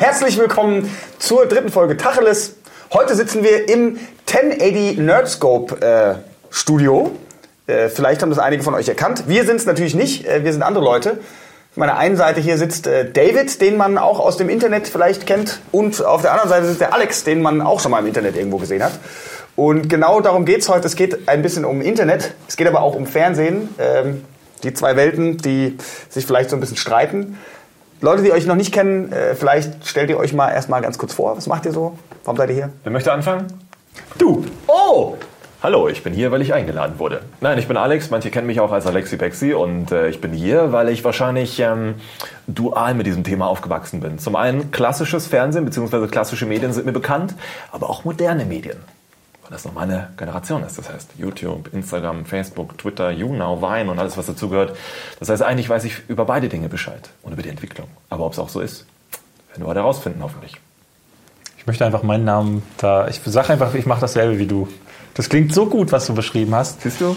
Herzlich willkommen zur dritten Folge Tacheles. Heute sitzen wir im 1080 Nerdscope äh, Studio. Äh, vielleicht haben das einige von euch erkannt. Wir sind es natürlich nicht, äh, wir sind andere Leute. Auf meiner einen Seite hier sitzt äh, David, den man auch aus dem Internet vielleicht kennt. Und auf der anderen Seite sitzt der Alex, den man auch schon mal im Internet irgendwo gesehen hat. Und genau darum geht es heute. Es geht ein bisschen um Internet, es geht aber auch um Fernsehen. Ähm, die zwei Welten, die sich vielleicht so ein bisschen streiten. Leute, die euch noch nicht kennen, äh, vielleicht stellt ihr euch mal erstmal ganz kurz vor. Was macht ihr so? Warum seid ihr hier? Wer möchte anfangen? Du! Oh! Hallo, ich bin hier, weil ich eingeladen wurde. Nein, ich bin Alex, manche kennen mich auch als Alexi Bexi und äh, ich bin hier, weil ich wahrscheinlich ähm, dual mit diesem Thema aufgewachsen bin. Zum einen klassisches Fernsehen bzw. klassische Medien sind mir bekannt, aber auch moderne Medien. Weil das noch meine Generation ist. Das heißt YouTube, Instagram, Facebook, Twitter, YouNow, Vine und alles, was dazugehört. Das heißt, eigentlich weiß ich über beide Dinge Bescheid und über die Entwicklung. Aber ob es auch so ist, werden wir heute herausfinden, hoffentlich. Ich möchte einfach meinen Namen da. Ich sage einfach, ich mache dasselbe wie du. Das klingt so gut, was du beschrieben hast. Siehst du?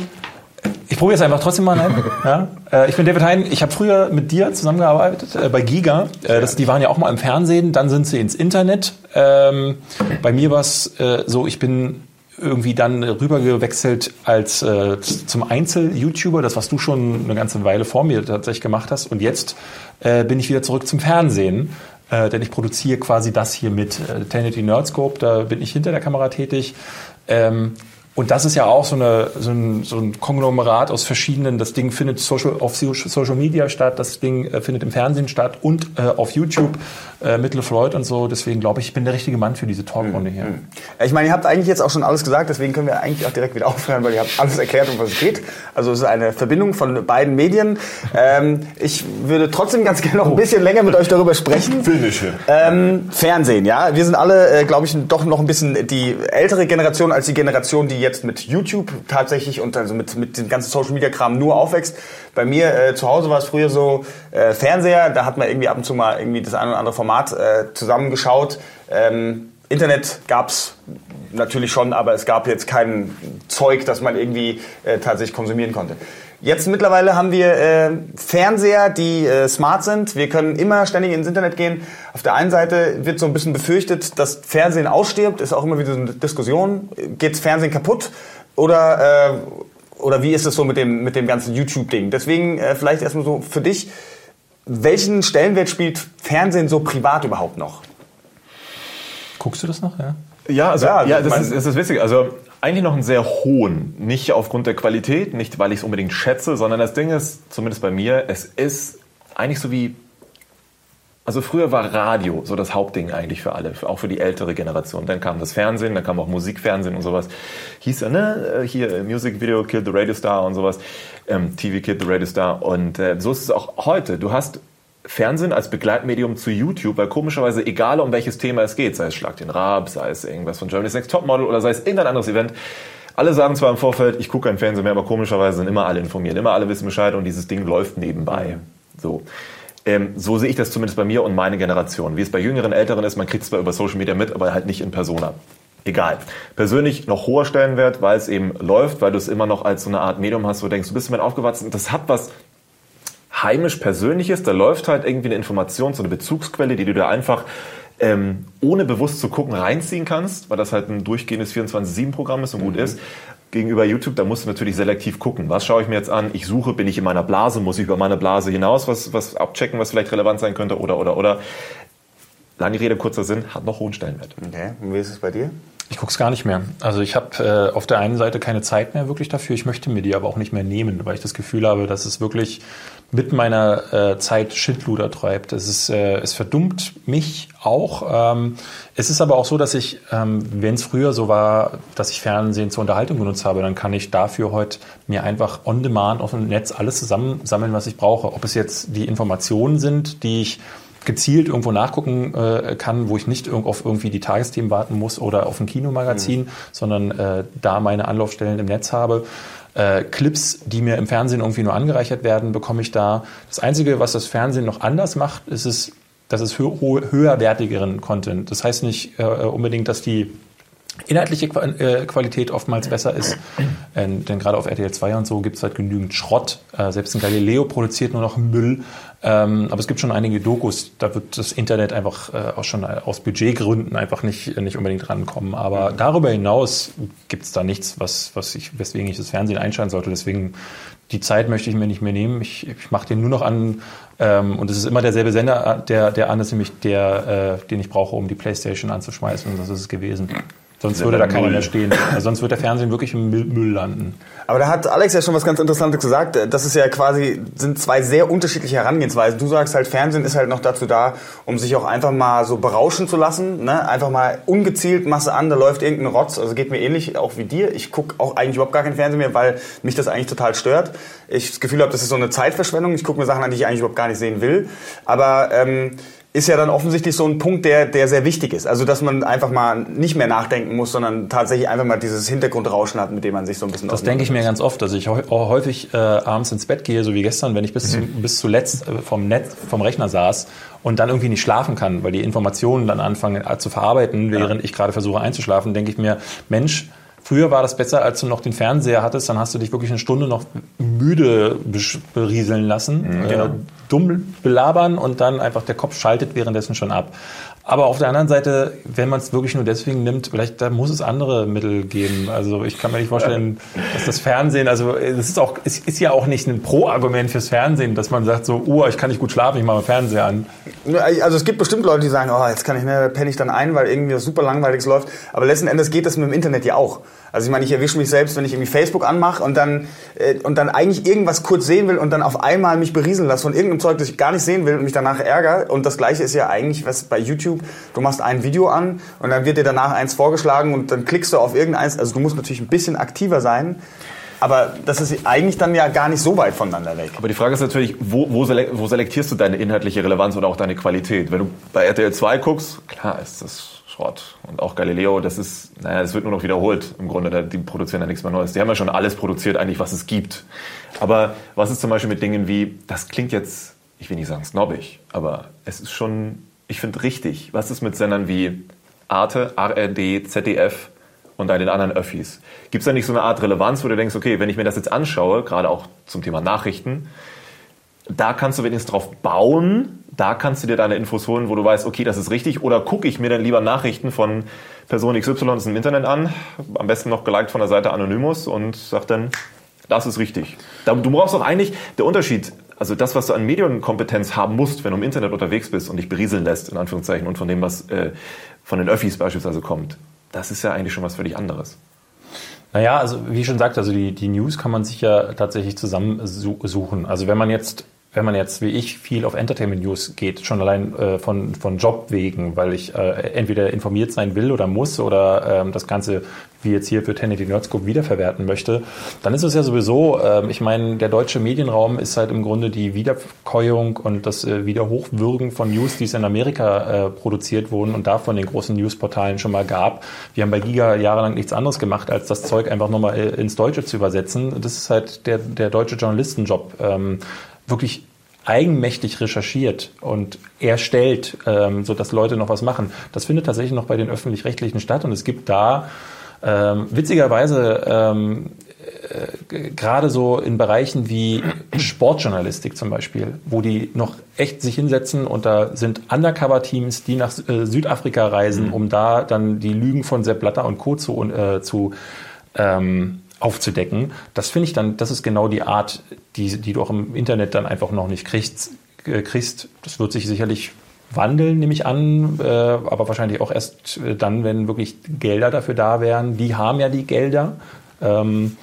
Ich probiere es einfach trotzdem mal ein. ja? Äh, ich bin David Hein. Ich habe früher mit dir zusammengearbeitet äh, bei Giga. Äh, das, die waren ja auch mal im Fernsehen. Dann sind sie ins Internet. Ähm, bei mir war es äh, so, ich bin irgendwie dann rübergewechselt als äh, zum Einzel-YouTuber, das was du schon eine ganze Weile vor mir tatsächlich gemacht hast. Und jetzt äh, bin ich wieder zurück zum Fernsehen, äh, denn ich produziere quasi das hier mit äh, Tenity Nerdscope. Da bin ich hinter der Kamera tätig. Ähm, und das ist ja auch so, eine, so, ein, so ein Konglomerat aus verschiedenen, das Ding findet Social, auf Social Media statt, das Ding äh, findet im Fernsehen statt und äh, auf YouTube äh, mit LeFloid und so. Deswegen glaube ich, ich bin der richtige Mann für diese Talkrunde hier. Mhm. Ich meine, ihr habt eigentlich jetzt auch schon alles gesagt, deswegen können wir eigentlich auch direkt wieder aufhören, weil ihr habt alles erklärt, um was es geht. Also es ist eine Verbindung von beiden Medien. Ähm, ich würde trotzdem ganz gerne noch ein bisschen länger mit euch darüber sprechen. Filmische. Ähm, Fernsehen, ja. Wir sind alle, äh, glaube ich, doch noch ein bisschen die ältere Generation als die Generation, die jetzt mit YouTube tatsächlich und also mit, mit dem ganzen Social Media Kram nur aufwächst. Bei mir äh, zu Hause war es früher so äh, Fernseher, da hat man irgendwie ab und zu mal irgendwie das eine oder andere Format äh, zusammengeschaut. Ähm, Internet gab's natürlich schon, aber es gab jetzt kein Zeug, das man irgendwie äh, tatsächlich konsumieren konnte. Jetzt mittlerweile haben wir äh, Fernseher, die äh, smart sind. Wir können immer ständig ins Internet gehen. Auf der einen Seite wird so ein bisschen befürchtet, dass Fernsehen ausstirbt. Ist auch immer wieder so eine Diskussion. Geht's Fernsehen kaputt? Oder, äh, oder wie ist es so mit dem, mit dem ganzen YouTube-Ding? Deswegen äh, vielleicht erstmal so für dich. Welchen Stellenwert spielt Fernsehen so privat überhaupt noch? Guckst du das noch? Ja. Ja, also, Ja, ja, ich das, mein- ist, das ist witzig. Also eigentlich noch einen sehr hohen. Nicht aufgrund der Qualität, nicht weil ich es unbedingt schätze, sondern das Ding ist, zumindest bei mir, es ist eigentlich so wie. Also früher war Radio so das Hauptding eigentlich für alle, auch für die ältere Generation. Dann kam das Fernsehen, dann kam auch Musikfernsehen und sowas. Hieß ja, ne, äh, hier Music Video Killed the Radio Star und sowas, ähm, TV Killed the Radio Star. Und äh, so ist es auch heute. Du hast Fernsehen als Begleitmedium zu YouTube, weil komischerweise egal um welches Thema es geht, sei es Schlag den Rab, sei es irgendwas von Germany's Next Topmodel oder sei es irgendein anderes Event, alle sagen zwar im Vorfeld, ich gucke kein Fernsehen mehr, aber komischerweise sind immer alle informiert, immer alle wissen Bescheid und dieses Ding läuft nebenbei. So. Ähm, so sehe ich das zumindest bei mir und meine Generation. Wie es bei jüngeren, älteren ist, man kriegt es zwar über Social Media mit, aber halt nicht in Persona. Egal. Persönlich noch hoher Stellenwert, weil es eben läuft, weil du es immer noch als so eine Art Medium hast, wo du denkst, du bist damit aufgewachsen. Das hat was heimisch Persönliches. Da läuft halt irgendwie eine Information, so eine Bezugsquelle, die du da einfach ähm, ohne bewusst zu gucken reinziehen kannst, weil das halt ein durchgehendes 24-7-Programm ist und gut ist. Gegenüber YouTube, da musst du natürlich selektiv gucken. Was schaue ich mir jetzt an? Ich suche, bin ich in meiner Blase? Muss ich über meine Blase hinaus was, was abchecken, was vielleicht relevant sein könnte? Oder, oder, oder. Lange Rede, kurzer Sinn, hat noch hohen Stellenwert. Okay, und wie ist es bei dir? Ich gucke es gar nicht mehr. Also ich habe äh, auf der einen Seite keine Zeit mehr wirklich dafür. Ich möchte mir die aber auch nicht mehr nehmen, weil ich das Gefühl habe, dass es wirklich mit meiner äh, Zeit Schindluder treibt. Es, ist, äh, es verdummt mich auch. Ähm, es ist aber auch so, dass ich, ähm, wenn es früher so war, dass ich Fernsehen zur Unterhaltung genutzt habe, dann kann ich dafür heute mir einfach on demand auf dem Netz alles zusammensammeln, was ich brauche. Ob es jetzt die Informationen sind, die ich gezielt irgendwo nachgucken äh, kann, wo ich nicht irg auf irgendwie die Tagesthemen warten muss oder auf ein Kinomagazin, sondern äh, da meine Anlaufstellen im Netz habe. Äh, Clips, die mir im Fernsehen irgendwie nur angereichert werden, bekomme ich da. Das Einzige, was das Fernsehen noch anders macht, ist es, dass es hö höherwertigeren Content. Das heißt nicht äh, unbedingt, dass die inhaltliche äh, Qualität oftmals besser ist. Denn gerade auf RTL 2 und so gibt es halt genügend Schrott. Äh, selbst ein Galileo produziert nur noch Müll. Ähm, aber es gibt schon einige Dokus, da wird das Internet einfach äh, auch schon aus Budgetgründen einfach nicht, nicht unbedingt rankommen. Aber mhm. darüber hinaus gibt es da nichts, was, was ich, weswegen ich das Fernsehen einschalten sollte. Deswegen die Zeit möchte ich mir nicht mehr nehmen. Ich, ich mache den nur noch an ähm, und es ist immer derselbe Sender, der, der an ist, nämlich der, äh, den ich brauche, um die Playstation anzuschmeißen. Und das ist es gewesen. Sonst würde da keiner mehr stehen. Also sonst wird der Fernsehen wirklich im Müll landen. Aber da hat Alex ja schon was ganz Interessantes gesagt. Das ist ja quasi, sind zwei sehr unterschiedliche Herangehensweisen. Du sagst halt, Fernsehen ist halt noch dazu da, um sich auch einfach mal so berauschen zu lassen. Ne? Einfach mal ungezielt Masse an, da läuft irgendein Rotz. Also geht mir ähnlich auch wie dir. Ich gucke auch eigentlich überhaupt gar kein Fernsehen mehr, weil mich das eigentlich total stört. Ich das Gefühl habe, das ist so eine Zeitverschwendung. Ich gucke mir Sachen an, die ich eigentlich überhaupt gar nicht sehen will. Aber ähm, ist ja dann offensichtlich so ein Punkt, der, der sehr wichtig ist. Also, dass man einfach mal nicht mehr nachdenken muss, sondern tatsächlich einfach mal dieses Hintergrundrauschen hat, mit dem man sich so ein bisschen Das denke ich mir ganz oft, dass ich häufig äh, abends ins Bett gehe, so wie gestern, wenn ich bis, mhm. bis zuletzt äh, vom Netz, vom Rechner saß und dann irgendwie nicht schlafen kann, weil die Informationen dann anfangen äh, zu verarbeiten, während ja. ich gerade versuche einzuschlafen, denke ich mir, Mensch, Früher war das besser, als du noch den Fernseher hattest, dann hast du dich wirklich eine Stunde noch müde berieseln lassen, mhm, genau. äh, dumm belabern und dann einfach der Kopf schaltet währenddessen schon ab. Aber auf der anderen Seite, wenn man es wirklich nur deswegen nimmt, vielleicht da muss es andere Mittel geben. Also ich kann mir nicht vorstellen, dass das Fernsehen, also es ist auch, es ist ja auch nicht ein Pro-Argument fürs Fernsehen, dass man sagt so, oh, ich kann nicht gut schlafen, ich mache mal Fernseher an. Also es gibt bestimmt Leute, die sagen, oh, jetzt kann ich, ne, penne ich dann ein, weil irgendwie was super langweiliges läuft. Aber letzten Endes geht das mit dem Internet ja auch. Also ich meine, ich erwische mich selbst, wenn ich irgendwie Facebook anmache und dann äh, und dann eigentlich irgendwas kurz sehen will und dann auf einmal mich berieseln lasse von irgendeinem Zeug, das ich gar nicht sehen will und mich danach ärgere. Und das Gleiche ist ja eigentlich was bei YouTube. Du machst ein Video an und dann wird dir danach eins vorgeschlagen und dann klickst du auf irgendeins. Also du musst natürlich ein bisschen aktiver sein. Aber das ist eigentlich dann ja gar nicht so weit voneinander weg. Aber die Frage ist natürlich, wo, wo, selektierst du deine inhaltliche Relevanz oder auch deine Qualität? Wenn du bei RTL 2 guckst, klar ist das Schrott. Und auch Galileo, das ist, naja, es wird nur noch wiederholt im Grunde. Die produzieren ja nichts mehr Neues. Die haben ja schon alles produziert, eigentlich, was es gibt. Aber was ist zum Beispiel mit Dingen wie, das klingt jetzt, ich will nicht sagen snobbig, aber es ist schon, ich finde richtig. Was ist mit Sendern wie Arte, ARD, ZDF und dann den anderen Öffis? Gibt es da nicht so eine Art Relevanz, wo du denkst, okay, wenn ich mir das jetzt anschaue, gerade auch zum Thema Nachrichten, da kannst du wenigstens drauf bauen, da kannst du dir deine Infos holen, wo du weißt, okay, das ist richtig. Oder gucke ich mir dann lieber Nachrichten von Person XY im Internet an, am besten noch geliked von der Seite Anonymous und sag dann, das ist richtig. Du brauchst doch eigentlich, der Unterschied, also das, was du an Medienkompetenz haben musst, wenn du im Internet unterwegs bist und dich berieseln lässt, in Anführungszeichen, und von dem, was äh, von den Öffis beispielsweise kommt, das ist ja eigentlich schon was völlig anderes. Naja, also wie ich schon sagte, also die, die News kann man sich ja tatsächlich zusammensuchen. Also wenn man jetzt wenn man jetzt wie ich viel auf Entertainment News geht, schon allein äh, von, von Job wegen, weil ich äh, entweder informiert sein will oder muss oder ähm, das Ganze wie jetzt hier für Tenet Nerdscope wiederverwerten möchte, dann ist es ja sowieso, äh, ich meine, der deutsche Medienraum ist halt im Grunde die Wiederkäuung und das äh, Wiederhochwürgen von News, die es in Amerika äh, produziert wurden und da von den großen Newsportalen schon mal gab. Wir haben bei Giga jahrelang nichts anderes gemacht, als das Zeug einfach nochmal äh, ins Deutsche zu übersetzen. Das ist halt der, der deutsche Journalistenjob. Ähm, wirklich eigenmächtig recherchiert und erstellt, ähm, so dass Leute noch was machen. Das findet tatsächlich noch bei den öffentlich-rechtlichen statt und es gibt da ähm, witzigerweise ähm, äh, gerade so in Bereichen wie Sportjournalistik zum Beispiel, wo die noch echt sich hinsetzen und da sind Undercover-Teams, die nach äh, Südafrika reisen, mhm. um da dann die Lügen von Sepp Blatter und Co. zu, äh, zu ähm, aufzudecken. Das finde ich dann, das ist genau die Art, die, die du auch im Internet dann einfach noch nicht kriegst. Äh, kriegst. Das wird sich sicherlich wandeln, nehme ich an, äh, aber wahrscheinlich auch erst äh, dann, wenn wirklich Gelder dafür da wären. Die haben ja die Gelder. Ähm,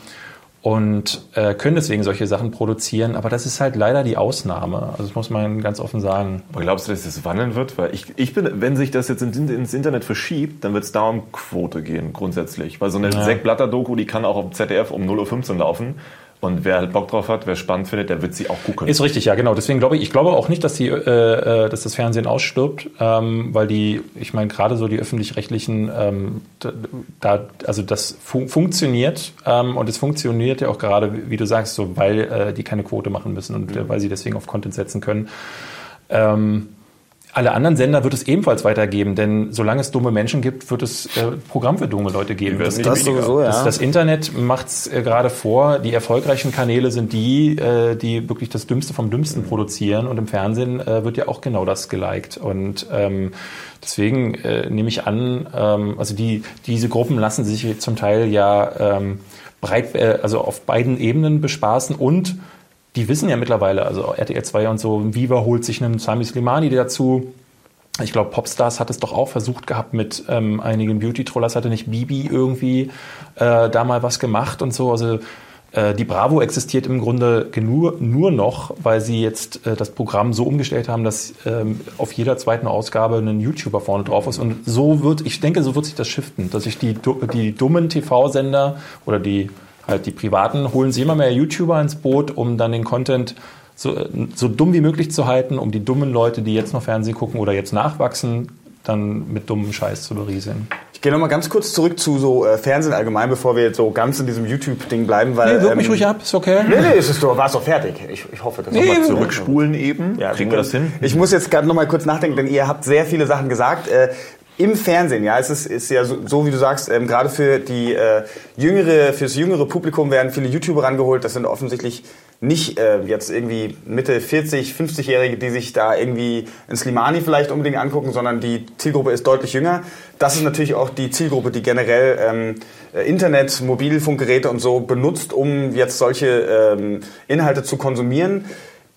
und äh, können deswegen solche Sachen produzieren. Aber das ist halt leider die Ausnahme. Also das muss man ganz offen sagen. Aber glaubst du, dass das wandeln wird? Weil ich, ich bin, wenn sich das jetzt ins Internet verschiebt, dann wird es da um Quote gehen, grundsätzlich. Weil so eine ja. Blatter-Doku, die kann auch auf ZDF um 0.15 Uhr laufen. Und wer halt Bock drauf hat, wer spannend findet, der wird sie auch gucken. Ist richtig, ja, genau. Deswegen glaube ich, ich glaube auch nicht, dass die, äh, äh, dass das Fernsehen ausstirbt, ähm, weil die, ich meine, gerade so die öffentlich-rechtlichen, ähm, da, also das fun funktioniert ähm, und es funktioniert ja auch gerade, wie du sagst, so, weil äh, die keine Quote machen müssen und äh, mhm. weil sie deswegen auf Content setzen können. Ähm, alle anderen Sender wird es ebenfalls weitergeben, denn solange es dumme Menschen gibt, wird es äh, Programm für dumme Leute geben. Das, das, sowieso, ja. das, das Internet macht es äh, gerade vor. Die erfolgreichen Kanäle sind die, äh, die wirklich das Dümmste vom Dümmsten produzieren. Und im Fernsehen äh, wird ja auch genau das geliked. Und ähm, deswegen äh, nehme ich an, ähm, also die, diese Gruppen lassen sich zum Teil ja ähm, breit, äh, also auf beiden Ebenen bespaßen und die wissen ja mittlerweile, also RTL 2 und so, Viva holt sich einen Sami Slimani dazu. Ich glaube, Popstars hat es doch auch versucht gehabt mit ähm, einigen Beauty-Trollers, hatte nicht Bibi irgendwie äh, da mal was gemacht und so. Also äh, die Bravo existiert im Grunde nur, nur noch, weil sie jetzt äh, das Programm so umgestellt haben, dass ähm, auf jeder zweiten Ausgabe ein YouTuber vorne drauf ist. Und so wird, ich denke, so wird sich das shiften, dass sich die, die dummen TV-Sender oder die halt die privaten holen sich immer mehr YouTuber ins Boot, um dann den Content so, so dumm wie möglich zu halten, um die dummen Leute, die jetzt noch Fernsehen gucken oder jetzt nachwachsen, dann mit dummem Scheiß zu berieseln. Ich gehe noch mal ganz kurz zurück zu so äh, Fernsehen allgemein, bevor wir jetzt so ganz in diesem YouTube-Ding bleiben, weil... Nee, wirk mich ähm, ruhig ab, ist okay. Nee, nee, es ist, du warst doch fertig. Ich, ich hoffe, das Nee, nochmal Zurückspulen eben. Ja, Kriegen wir das hin? Ich muss jetzt gerade noch mal kurz nachdenken, denn ihr habt sehr viele Sachen gesagt. Äh, Im Fernsehen, ja, es ist, ist ja so, so wie du sagst, ähm, gerade für die äh, jüngere, fürs jüngere Publikum werden viele YouTuber rangeholt. Das sind offensichtlich nicht äh, jetzt irgendwie Mitte 40, 50-Jährige, die sich da irgendwie ein Slimani vielleicht unbedingt angucken, sondern die Zielgruppe ist deutlich jünger. Das ist natürlich auch die Zielgruppe, die generell ähm, äh, Internet, Mobilfunkgeräte und so benutzt, um jetzt solche ähm, Inhalte zu konsumieren.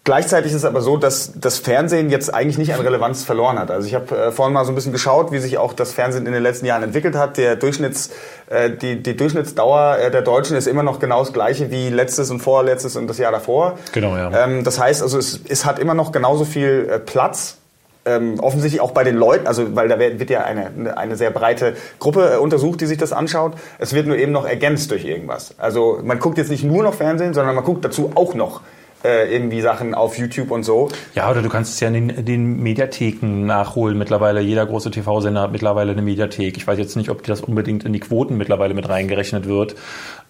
Gleichzeitig ist es aber so, dass das Fernsehen jetzt eigentlich nicht an Relevanz verloren hat. Also ich habe äh, vorhin mal so ein bisschen geschaut, wie sich auch das Fernsehen in den letzten Jahren entwickelt hat. Der Durchschnitts, äh, die, die Durchschnittsdauer äh, der Deutschen ist immer noch genau das gleiche wie letztes und vorletztes und das Jahr davor. Genau, ja. Ähm, das heißt also, es, es hat immer noch genauso viel äh, Platz. Ähm, offensichtlich auch bei den Leuten, also weil da wird ja eine, eine sehr breite Gruppe äh, untersucht, die sich das anschaut. Es wird nur eben noch ergänzt durch irgendwas. Also man guckt jetzt nicht nur noch Fernsehen, sondern man guckt dazu auch noch äh, irgendwie Sachen auf YouTube und so. Ja, oder du kannst es ja in den, den Mediatheken nachholen. Mittlerweile, jeder große TV-Sender hat mittlerweile eine Mediathek. Ich weiß jetzt nicht, ob das unbedingt in die Quoten mittlerweile mit reingerechnet wird.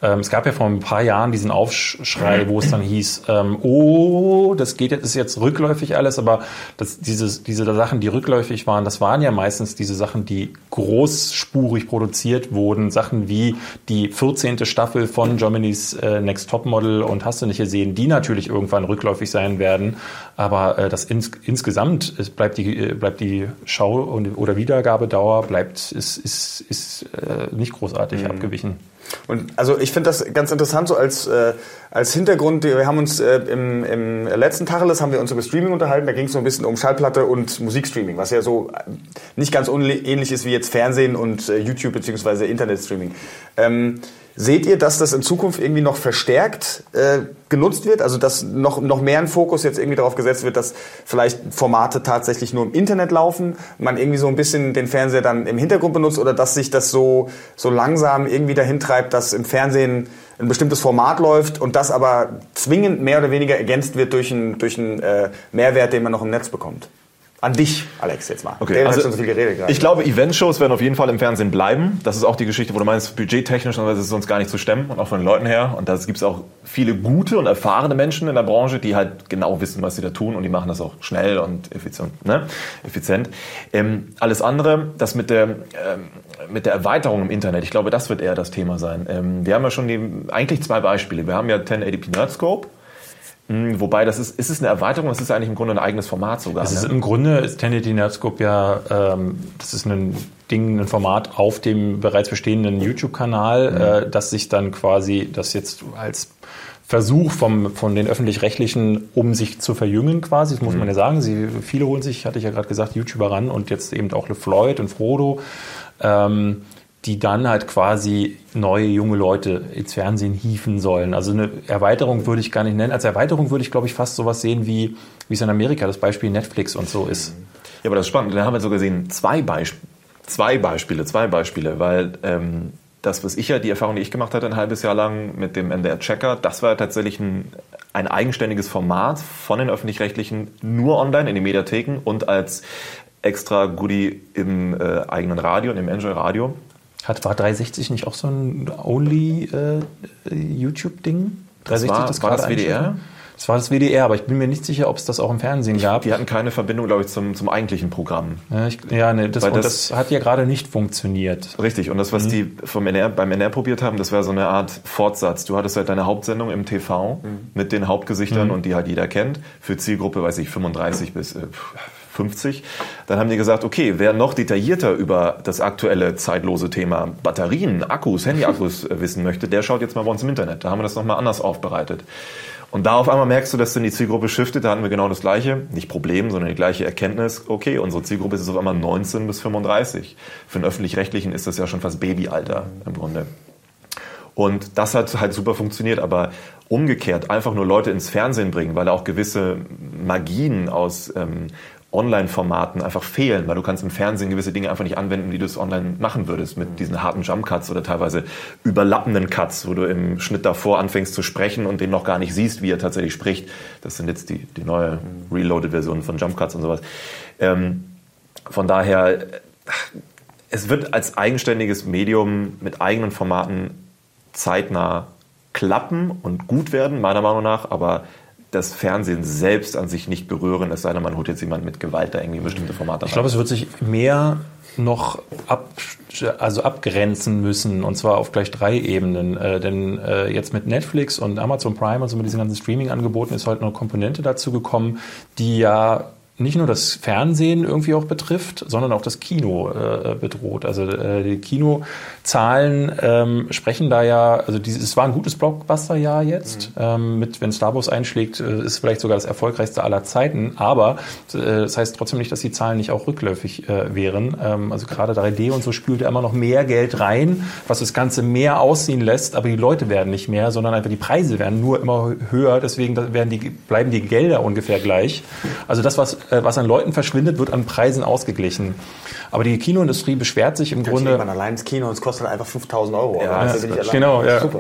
Ähm, es gab ja vor ein paar Jahren diesen Aufschrei, wo es dann hieß, ähm, oh, das geht jetzt, ist jetzt rückläufig alles, aber das, dieses, diese Sachen, die rückläufig waren, das waren ja meistens diese Sachen, die großspurig produziert wurden. Sachen wie die 14. Staffel von Germany's äh, Next Top Model und hast du nicht gesehen, die natürlich irgendwann rückläufig sein werden. Aber äh, das ins, insgesamt es bleibt die, äh, bleibt die Schau- und, oder Wiedergabedauer bleibt, ist, ist, ist äh, nicht großartig abgewichen. Und also ich finde das ganz interessant so als, äh, als Hintergrund. Wir haben uns äh, im, im letzten Tacheles haben wir uns über Streaming unterhalten. Da ging es so ein bisschen um Schallplatte und Musikstreaming, was ja so äh, nicht ganz unähnlich ist wie jetzt Fernsehen und äh, YouTube beziehungsweise Internetstreaming. Ähm, seht ihr, dass das in Zukunft irgendwie noch verstärkt äh, genutzt wird? Also dass noch, noch mehr ein Fokus jetzt irgendwie darauf gesetzt wird, dass vielleicht Formate tatsächlich nur im Internet laufen, man irgendwie so ein bisschen den Fernseher dann im Hintergrund benutzt oder dass sich das so, so langsam irgendwie dahin treibt, dass im Fernsehen ein bestimmtes Format läuft und das aber zwingend mehr oder weniger ergänzt wird durch einen durch einen, äh, Mehrwert, den man noch im Netz bekommt. An dich, Alex, jetzt mal. Okay, Der also hat schon so viel geredet gerade. ich glaube, Eventshows werden auf jeden Fall im Fernsehen bleiben. Das ist auch die Geschichte, wo du meinst, budgettechnisch ist sonst gar nicht zu stemmen und auch von den Leuten her. Und da gibt es auch viele gute und erfahrene Menschen in der Branche, die halt genau wissen, was sie da tun und die machen das auch schnell und effizient. Ne? effizient. Ähm, alles andere, das mit der, ähm, mit der Erweiterung im Internet, ich glaube, das wird eher das Thema sein. Ähm, wir haben ja schon die, eigentlich zwei Beispiele. Wir haben ja 1080p Nerdscope. Hm, Wobei, das ist, ist es eine Erweiterung, das ist eigentlich im Grunde ein eigenes Format sogar. Es ist, ne? Im Grunde ist 1080 Nerdscope ja, ähm, das ist ein Ding, ein Format auf dem bereits bestehenden YouTube-Kanal, äh, das sich dann quasi, das jetzt als Versuch vom, von den Öffentlich-Rechtlichen, um sich zu verjüngen quasi, das muss man ja sagen. Sie, viele holen sich, hatte ich ja gerade gesagt, YouTuber ran und jetzt eben auch LeFloid und Frodo. Ähm, die dann halt quasi neue junge Leute ins Fernsehen hieven sollen. Also eine Erweiterung würde ich gar nicht nennen. Als Erweiterung würde ich, glaube ich, fast sowas sehen, wie, wie es in Amerika das Beispiel Netflix und so ist. Ja, aber das ist spannend. Da haben wir sogar gesehen, zwei, Beisp zwei Beispiele, zwei Beispiele, weil ähm, das, was ich ja, die Erfahrung, die ich gemacht hatte ein halbes Jahr lang mit dem NDR Checker, das war tatsächlich ein, ein eigenständiges Format von den Öffentlich-Rechtlichen, nur online in den Mediatheken und als extra Goodie im äh, eigenen Radio und im Enjoy Radio. Hat, war 360 nicht auch so ein Only äh, YouTube-Ding? Das war, war das WDR? Das war das WDR, aber ich bin mir nicht sicher, ob es das auch im Fernsehen gab. Die hatten keine Verbindung, glaube ich, zum, zum eigentlichen Programm. Ja, ich, ja nee, das, das- das, hat ja gerade nicht funktioniert. Richtig, und das, was die vom NR, beim NR probiert haben, das war so eine Art Fortsatz. Du hattest halt deine Hauptsendung im TV mit den Hauptgesichtern und die halt jeder kennt, für Zielgruppe, weiß ich, 35 bis äh, 50. Dann haben die gesagt, okay, wer noch detaillierter über das aktuelle zeitlose Thema Batterien, Akkus, Handyakkus äh, wissen möchte, der schaut jetzt mal bei uns im Internet. Da haben wir das nochmal anders aufbereitet. Und da auf einmal merkst du, dass dann die Zielgruppe shiftet. Da hatten wir genau das gleiche, nicht Problem, sondern die gleiche Erkenntnis. Okay, unsere Zielgruppe ist auf einmal 19 bis 35. Für den öffentlich-rechtlichen ist das ja schon fast Babyalter im Grunde. Und das hat halt super funktioniert, aber umgekehrt einfach nur Leute ins Fernsehen bringen, weil auch gewisse Magien aus ähm, Online-Formaten einfach fehlen, weil du kannst im Fernsehen gewisse Dinge einfach nicht anwenden, wie du es online machen würdest, mit diesen harten Jump-Cuts oder teilweise überlappenden Cuts, wo du im Schnitt davor anfängst zu sprechen und den noch gar nicht siehst, wie er tatsächlich spricht. Das sind jetzt die, die neue Reloaded-Version von Jump-Cuts und sowas. Ähm, von daher, es wird als eigenständiges Medium mit eigenen Formaten zeitnah klappen und gut werden, meiner Meinung nach, aber das Fernsehen selbst an sich nicht berühren, es sei denn, man holt jetzt jemand mit Gewalt da irgendwie bestimmte Formate Ich glaube, es wird sich mehr noch ab, also abgrenzen müssen und zwar auf gleich drei Ebenen. Äh, denn äh, jetzt mit Netflix und Amazon Prime, also mit diesen ganzen Streaming-Angeboten, ist halt eine Komponente dazu gekommen, die ja nicht nur das Fernsehen irgendwie auch betrifft, sondern auch das Kino äh, bedroht. Also äh, die Kinozahlen ähm, sprechen da ja, also dieses, es war ein gutes Blockbuster-Jahr jetzt. Ähm, mit, wenn Star Wars einschlägt, äh, ist vielleicht sogar das erfolgreichste aller Zeiten. Aber äh, das heißt trotzdem nicht, dass die Zahlen nicht auch rückläufig äh, wären. Ähm, also gerade 3D und so spült ja immer noch mehr Geld rein, was das Ganze mehr aussehen lässt. Aber die Leute werden nicht mehr, sondern einfach die Preise werden nur immer höher. Deswegen werden die, bleiben die Gelder ungefähr gleich. Also das, was, was an Leuten verschwindet, wird an Preisen ausgeglichen. Aber die Kinoindustrie beschwert sich im Grunde. Man allein ins Kino und es kostet einfach 5000 Euro. Ja, das allein. Genau, ja. Super.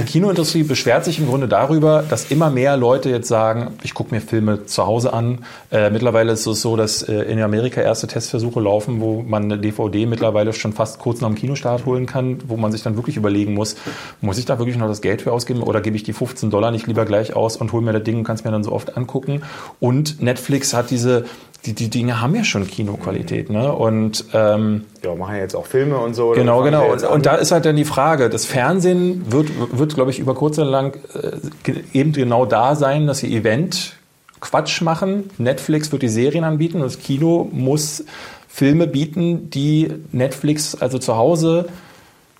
Die Kinoindustrie beschwert sich im Grunde darüber, dass immer mehr Leute jetzt sagen, ich gucke mir Filme zu Hause an. Äh, mittlerweile ist es so, dass äh, in Amerika erste Testversuche laufen, wo man eine DVD mittlerweile schon fast kurz nach dem Kinostart holen kann, wo man sich dann wirklich überlegen muss, muss ich da wirklich noch das Geld für ausgeben oder gebe ich die 15 Dollar nicht lieber gleich aus und hole mir das Ding und kann es mir dann so oft angucken. Und Netflix hat diese, die, die Dinge haben ja schon Kinoqualität. Ne? Und ähm, Ja, machen ja jetzt auch Filme und so. Genau, genau. Und, und da ist halt dann die Frage, das Fernsehen wird, wird glaube ich, über kurz oder lang äh, eben genau da sein, dass sie Event Quatsch machen. Netflix wird die Serien anbieten und das Kino muss Filme bieten, die Netflix also zu Hause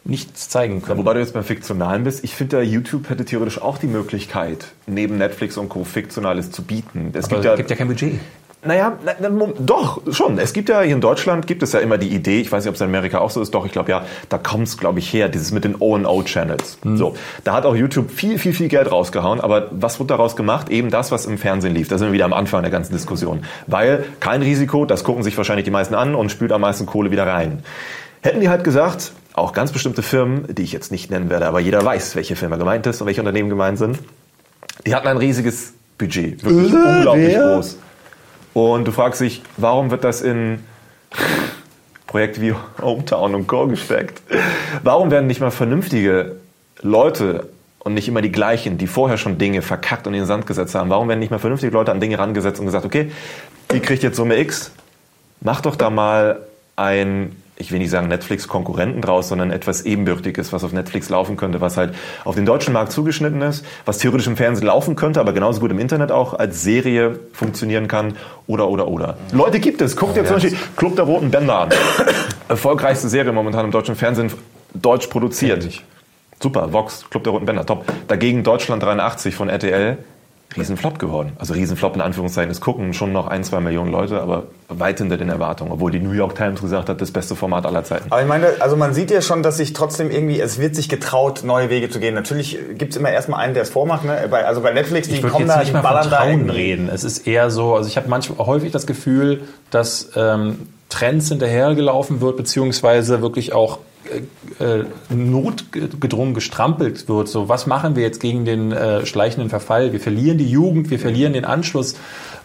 nicht zeigen können. Wobei du jetzt beim Fiktionalen bist, ich finde, YouTube hätte theoretisch auch die Möglichkeit, neben Netflix und Co. Fiktionales zu bieten. Es gibt ja, es gibt ja kein Budget. Naja, na, na, doch, schon. Es gibt ja hier in Deutschland gibt es ja immer die Idee, ich weiß nicht, ob es in Amerika auch so ist, doch, ich glaube ja, da kommt es, glaube ich, her, dieses mit den O&O-Channels. So, da hat auch YouTube viel, viel, viel Geld rausgehauen, aber was wurde daraus gemacht? Eben das, was im Fernsehen lief. Da sind wir wieder am Anfang der ganzen Diskussion. Weil kein Risiko, das gucken sich wahrscheinlich die meisten an und spült am meisten Kohle wieder rein. Hätten die halt gesagt, auch ganz bestimmte Firmen, die ich jetzt nicht nennen werde, aber jeder weiß, welche Firma gemeint ist und welche Unternehmen gemeint sind, die hatten ein riesiges Budget, wirklich unglaublich wer? groß. Und du fragst dich, warum wird das in Projekte wie Hometown und Core gesteckt? Warum werden nicht mal vernünftige Leute und nicht immer die gleichen, die vorher schon Dinge verkackt und in den Sand gesetzt haben, warum werden nicht mal vernünftige Leute an Dinge rangesetzt und gesagt, okay, die kriegt jetzt Summe X, mach doch da mal ein, ich will nicht sagen Netflix-Konkurrenten draus, sondern etwas Ebenbürtiges, was auf Netflix laufen könnte, was halt auf den deutschen Markt zugeschnitten ist, was theoretisch im Fernsehen laufen könnte, aber genauso gut im Internet auch als Serie funktionieren kann oder, oder, oder. Leute gibt es. Guckt dir zum Beispiel Club der Roten Bänder an. Erfolgreichste Serie momentan im deutschen Fernsehen, deutsch produziert. Super, Vox, Club der Roten Bänder, top. Dagegen Deutschland 83 von RTL, Riesenflop geworden. Also Riesenflop in Anführungszeichen. Es gucken schon noch ein, zwei Millionen Leute, aber weit hinter den Erwartungen. Obwohl die New York Times gesagt hat, das beste Format aller Zeiten. Aber ich meine, also man sieht ja schon, dass sich trotzdem irgendwie, es wird sich getraut, neue Wege zu gehen. Natürlich gibt's immer erstmal einen, der es vormacht. Ne? Bei, also bei Netflix, die kommen da, nicht die ballern da reden. Es ist eher so, also ich habe manchmal häufig das Gefühl, dass ähm, Trends hinterhergelaufen wird, beziehungsweise wirklich auch äh, notgedrungen gestrampelt wird. So, was machen wir jetzt gegen den äh, schleichenden Verfall? Wir verlieren die Jugend, wir verlieren den Anschluss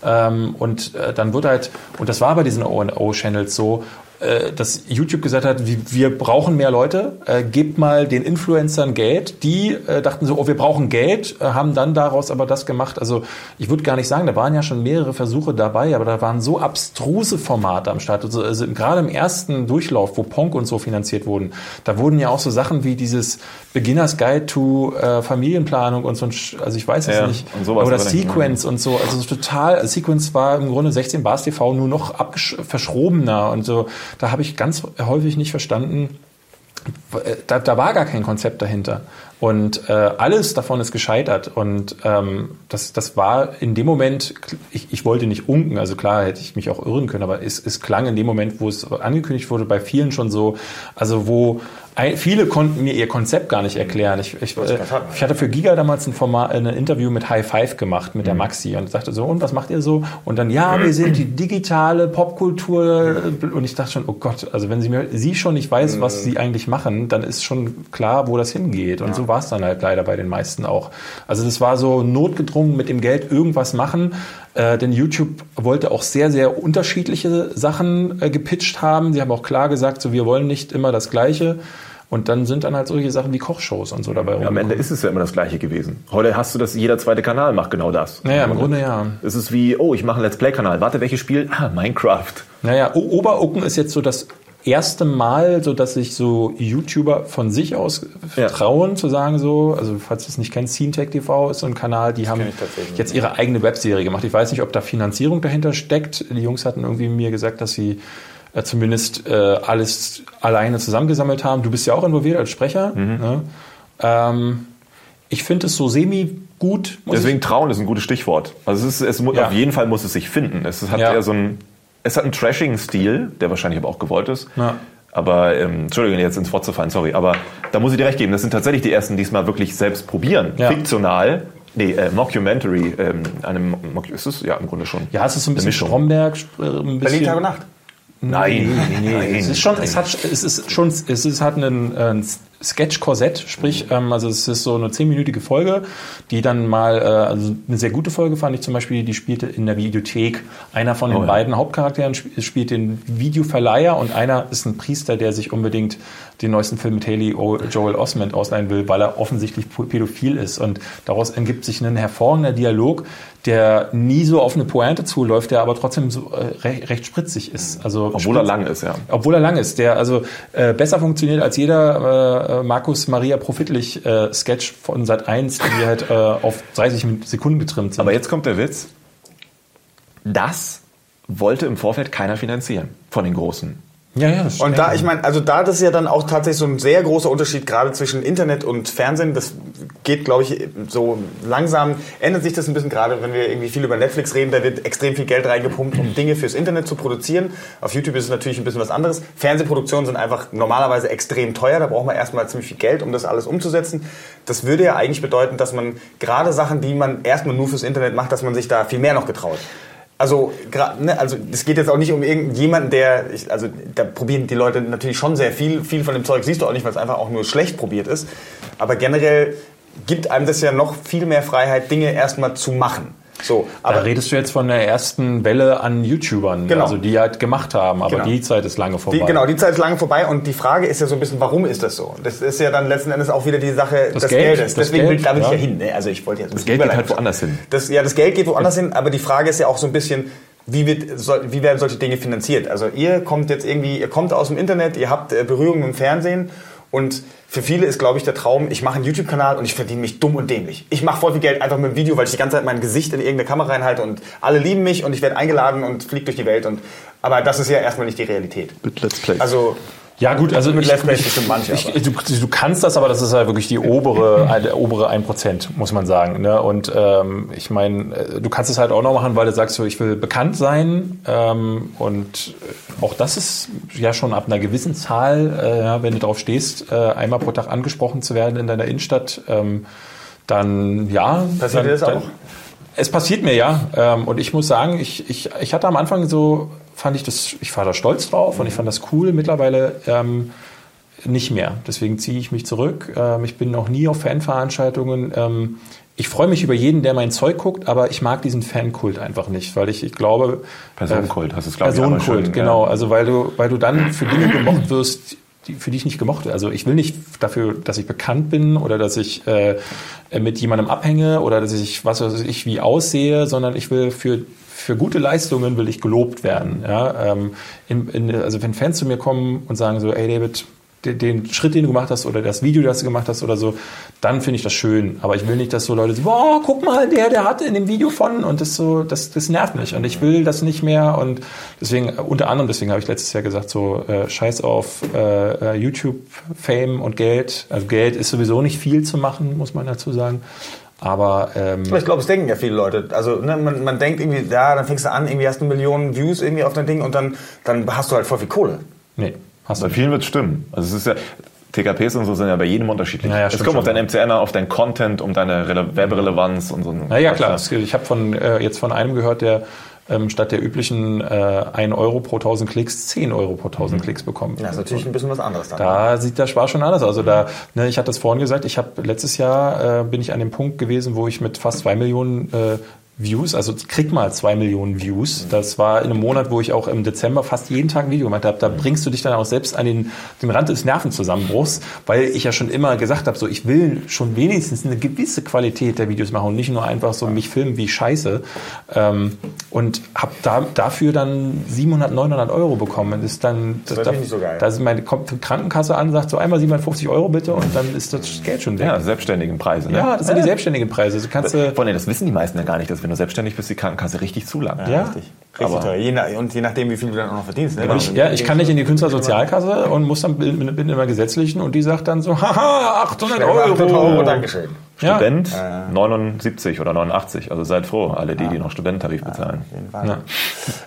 Ähm, und äh, dann wird halt, und das war bei diesen O&O-Channels so, dass YouTube gesagt hat, wir brauchen mehr Leute, äh, gebt mal den Influencern Geld. Die äh, dachten so, oh, wir brauchen Geld, äh, haben dann daraus aber das gemacht. Also ich würde gar nicht sagen, da waren ja schon mehrere Versuche dabei, aber da waren so abstruse Formate am Start. Also, also gerade im ersten Durchlauf, wo Ponk und so finanziert wurden, da wurden ja auch so Sachen wie dieses Beginners Guide to äh, Familienplanung und so ein, also ich weiß es ja, nicht, oder Sequence und so, also so total, Sequence war im Grunde 16 Bars TV nur noch verschrobener und so da habe ich ganz häufig nicht verstanden, da, da war gar kein Konzept dahinter. Und äh, alles davon ist gescheitert. Und ähm, das, das war in dem Moment, ich, ich wollte nicht unken, also klar hätte ich mich auch irren können, aber es, es klang in dem Moment, wo es angekündigt wurde, bei vielen schon so, also wo viele konnten mir ihr Konzept gar nicht erklären. Ich, ich, äh, ich hatte für Giga damals ein, Format, ein Interview mit High Five gemacht, mit der mhm. Maxi und sagte so, und was macht ihr so? Und dann, ja, wir sind die digitale Popkultur. Und ich dachte schon, oh Gott, also wenn sie mir, sie schon nicht weiß, was mhm. sie eigentlich machen, dann ist schon klar, wo das hingeht. Und ja. so war es dann halt leider bei den meisten auch. Also das war so notgedrungen mit dem Geld irgendwas machen. Äh, denn YouTube wollte auch sehr, sehr unterschiedliche Sachen äh, gepitcht haben. Sie haben auch klar gesagt, so wir wollen nicht immer das Gleiche. Und dann sind dann halt solche Sachen wie Kochshows und so dabei. Ja, am Ende ist es ja immer das Gleiche gewesen. Heute hast du das, jeder zweite Kanal macht genau das. Naja, im Grunde ja. Es ist wie, oh, ich mache einen Let's Play-Kanal. Warte, welches Spiel? Ah, Minecraft. Naja, Oberucken ist jetzt so das erste Mal, so dass sich so YouTuber von sich aus ja. trauen zu sagen so, also falls du es nicht kennst, Scene TV ist so ein Kanal, die das haben jetzt ihre eigene Webserie gemacht. Ich weiß nicht, ob da Finanzierung dahinter steckt. Die Jungs hatten irgendwie mir gesagt, dass sie äh, zumindest äh, alles alleine zusammengesammelt haben. Du bist ja auch involviert als Sprecher. Mhm. Ne? Ähm, ich finde es so semi gut. Deswegen trauen ist ein gutes Stichwort. Also es ist, es ja. auf jeden Fall muss es sich finden. Es hat ja, ja so ein, es hat einen Trashing-Stil, der wahrscheinlich aber auch gewollt ist. Ja. Aber, ähm, Entschuldigung, jetzt ins Wort zu fallen, sorry. Aber da muss ich dir recht geben, das sind tatsächlich die ersten, die es mal wirklich selbst probieren. Ja. Fiktional. Nee, äh, Mockumentary, ähm, einem, ist es ja im Grunde schon. Ja, es ist so ein bisschen Stromberg, äh, ein bisschen. Berlin Tag und Nacht. Nein, nee, nee, nee. Es ist schon, es hat, es ist schon, es ist, hat einen, einen Sketch-Korsett, sprich, ähm, also es ist so eine zehnminütige Folge, die dann mal, äh, also eine sehr gute Folge fand ich zum Beispiel, die spielte in der Videothek. Einer von den oh, ja. beiden Hauptcharakteren spielt den Videoverleiher und einer ist ein Priester, der sich unbedingt den neuesten Film mit Haley Joel Osment ausleihen will, weil er offensichtlich pädophil ist. Und daraus ergibt sich ein hervorragender Dialog, der nie so auf eine Pointe zuläuft, der aber trotzdem so äh, recht, recht spritzig ist. Also obwohl spritz, er lang ist, ja. Obwohl er lang ist, der also äh, besser funktioniert als jeder äh, Markus Maria Profitlich äh, Sketch von Sat 1, die halt äh, auf 30 Sekunden getrimmt sind. Aber jetzt kommt der Witz. Das wollte im Vorfeld keiner finanzieren von den Großen. Ja, ja. Und da, ich meine, also da das ist ja dann auch tatsächlich so ein sehr großer Unterschied gerade zwischen Internet und Fernsehen. Das geht, glaube ich, so langsam ändert sich das ein bisschen gerade, wenn wir irgendwie viel über Netflix reden. Da wird extrem viel Geld reingepumpt, um Dinge fürs Internet zu produzieren. Auf YouTube ist es natürlich ein bisschen was anderes. Fernsehproduktionen sind einfach normalerweise extrem teuer. Da braucht man erstmal ziemlich viel Geld, um das alles umzusetzen. Das würde ja eigentlich bedeuten, dass man gerade Sachen, die man erstmal nur fürs Internet macht, dass man sich da viel mehr noch getraut. Also, ne, also es geht jetzt auch nicht um irgendjemanden, der, ich, also da probieren die Leute natürlich schon sehr viel. Viel von dem Zeug siehst du auch nicht, weil es einfach auch nur schlecht probiert ist. Aber generell gibt einem das ja noch viel mehr Freiheit, Dinge erstmal zu machen. So, aber da redest du jetzt von der ersten Welle an YouTubern, genau. also die halt gemacht haben, aber genau. die Zeit ist lange vorbei. Die, genau, die Zeit ist lange vorbei und die Frage ist ja so ein bisschen, warum ist das so? Das ist ja dann letzten Endes auch wieder die Sache das des Geld, Geldes. Das Deswegen Geld, will, da will ja. ich ja hin. Ne? Also ich wollte jetzt das Geld geht halt woanders hin. Das, ja, das Geld geht woanders hin, aber die Frage ist ja auch so ein bisschen, wie, wird, wie werden solche Dinge finanziert? Also ihr kommt jetzt irgendwie, ihr kommt aus dem Internet, ihr habt äh, Berührung im Fernsehen und für viele ist, glaube ich, der Traum, ich mache einen YouTube-Kanal und ich verdiene mich dumm und dämlich. Ich mache voll viel Geld einfach mit dem Video, weil ich die ganze Zeit mein Gesicht in irgendeine Kamera reinhalte und alle lieben mich und ich werde eingeladen und fliege durch die Welt. Und, aber das ist ja erstmal nicht die Realität. Mit Let's Play. Also ja gut, also mit Left Base bestimmt manche. Ich, du, du, kannst das, aber das ist halt wirklich die obere, der obere 1%, muss man sagen. Ne? Und ähm, ich meine, äh, du kannst es halt auch noch machen, weil du sagst, so, ich will bekannt sein. Ähm, und äh, auch das ist ja schon ab einer gewissen Zahl, äh, ja, wenn du drauf stehst, äh, einmal pro Tag angesprochen zu werden in deiner Innenstadt, ähm, dann ja. Passiert dann, das auch? es passiert mir ja. Ähm, und ich muss sagen, ich, ich, ich hatte am Anfang so fand ich das, ich war da stolz drauf und ich fand das cool. Mittlerweile ähm, nicht mehr. Deswegen ziehe ich mich zurück. Ähm, ich bin noch nie auf Fanveranstaltungen. Ähm, ich freue mich über jeden, der mein Zeug guckt, aber ich mag diesen Fankult einfach nicht, weil ich, ich glaube. Personenkult, hast du es glaube ich Personenkult, genau. Ja. Also weil du, weil du dann für Dinge gemocht wirst, die, für die ich nicht gemocht werde. Also ich will nicht dafür, dass ich bekannt bin oder dass ich äh, mit jemandem abhänge oder dass ich was weiß ich wie aussehe, sondern ich will für für gute Leistungen will ich gelobt werden. Ja? Ähm, in, in, also wenn Fans zu mir kommen und sagen so, ey David, den, den Schritt, den du gemacht hast oder das Video, das du gemacht hast oder so, dann finde ich das schön. Aber ich will nicht, dass so Leute so, boah, guck mal, der, der hatte in dem Video von und das so, das, das nervt mich und ich will das nicht mehr und deswegen, unter anderem, deswegen habe ich letztes Jahr gesagt, so äh, scheiß auf äh, YouTube-Fame und Geld. Also Geld ist sowieso nicht viel zu machen, muss man dazu sagen. Aber ähm, ich glaube, es denken ja viele Leute. Also ne, man, man denkt irgendwie, ja, dann fängst du an, irgendwie hast du Millionen Views irgendwie auf dein Ding und dann, dann hast du halt voll viel Kohle. nee, hast du Bei vielen wird es stimmen. Also es ist ja, TKPs und so sind ja bei jedem unterschiedlich. Ja, ja, es kommt auf dein MCN, auf dein Content, um deine Rele Werberelevanz und so. Na ja, klar. Ich habe von, äh, jetzt von einem gehört, der ähm, statt der üblichen äh, 1 Euro pro 1000 Klicks 10 Euro pro 1000 Klicks bekommen. Ja, ist natürlich ein bisschen was anderes dann. Da sieht der Spaß schon anders aus. Also da, ne, ich hatte das vorhin gesagt, ich habe letztes Jahr äh, bin ich an dem Punkt gewesen, wo ich mit fast zwei Millionen äh, Views, also krieg mal zwei Millionen Views. Das war in einem Monat, wo ich auch im Dezember fast jeden Tag ein Video gemacht habe. Da bringst du dich dann auch selbst an den, den Rand des Nervenzusammenbruchs, weil ich ja schon immer gesagt habe, so ich will schon wenigstens eine gewisse Qualität der Videos machen und nicht nur einfach so mich filmen wie Scheiße. Ähm, und habe da, dafür dann 700, 900 Euro bekommen. Das ist dann Das ist natürlich nicht so geil. Da meine kommt die Krankenkasse an, sagt so einmal 750 Euro bitte und dann ist das Geld schon weg. Ja, selbstständigen Preise. Ne? Ja, das sind die selbstständigen Preise. Also kannst allem, das wissen die meisten ja gar nicht, dass wenn du selbstständig bist, die Krankenkasse richtig zulangt. Ja. Richtig. Richtig Aber- teuer. Je nach, und je nachdem, wie viel du dann auch noch verdienst. Ne? Genau. Ich, ja, ich kann nicht in die Künstlersozialkasse und muss dann bin, bin in der gesetzlichen und die sagt dann so, haha, 800 Euro. 800 Euro, Dankeschön. Ja. Student 79 oder 89. Also seid froh, alle die, die noch Studententarif bezahlen. Auf jeden Fall. Ja.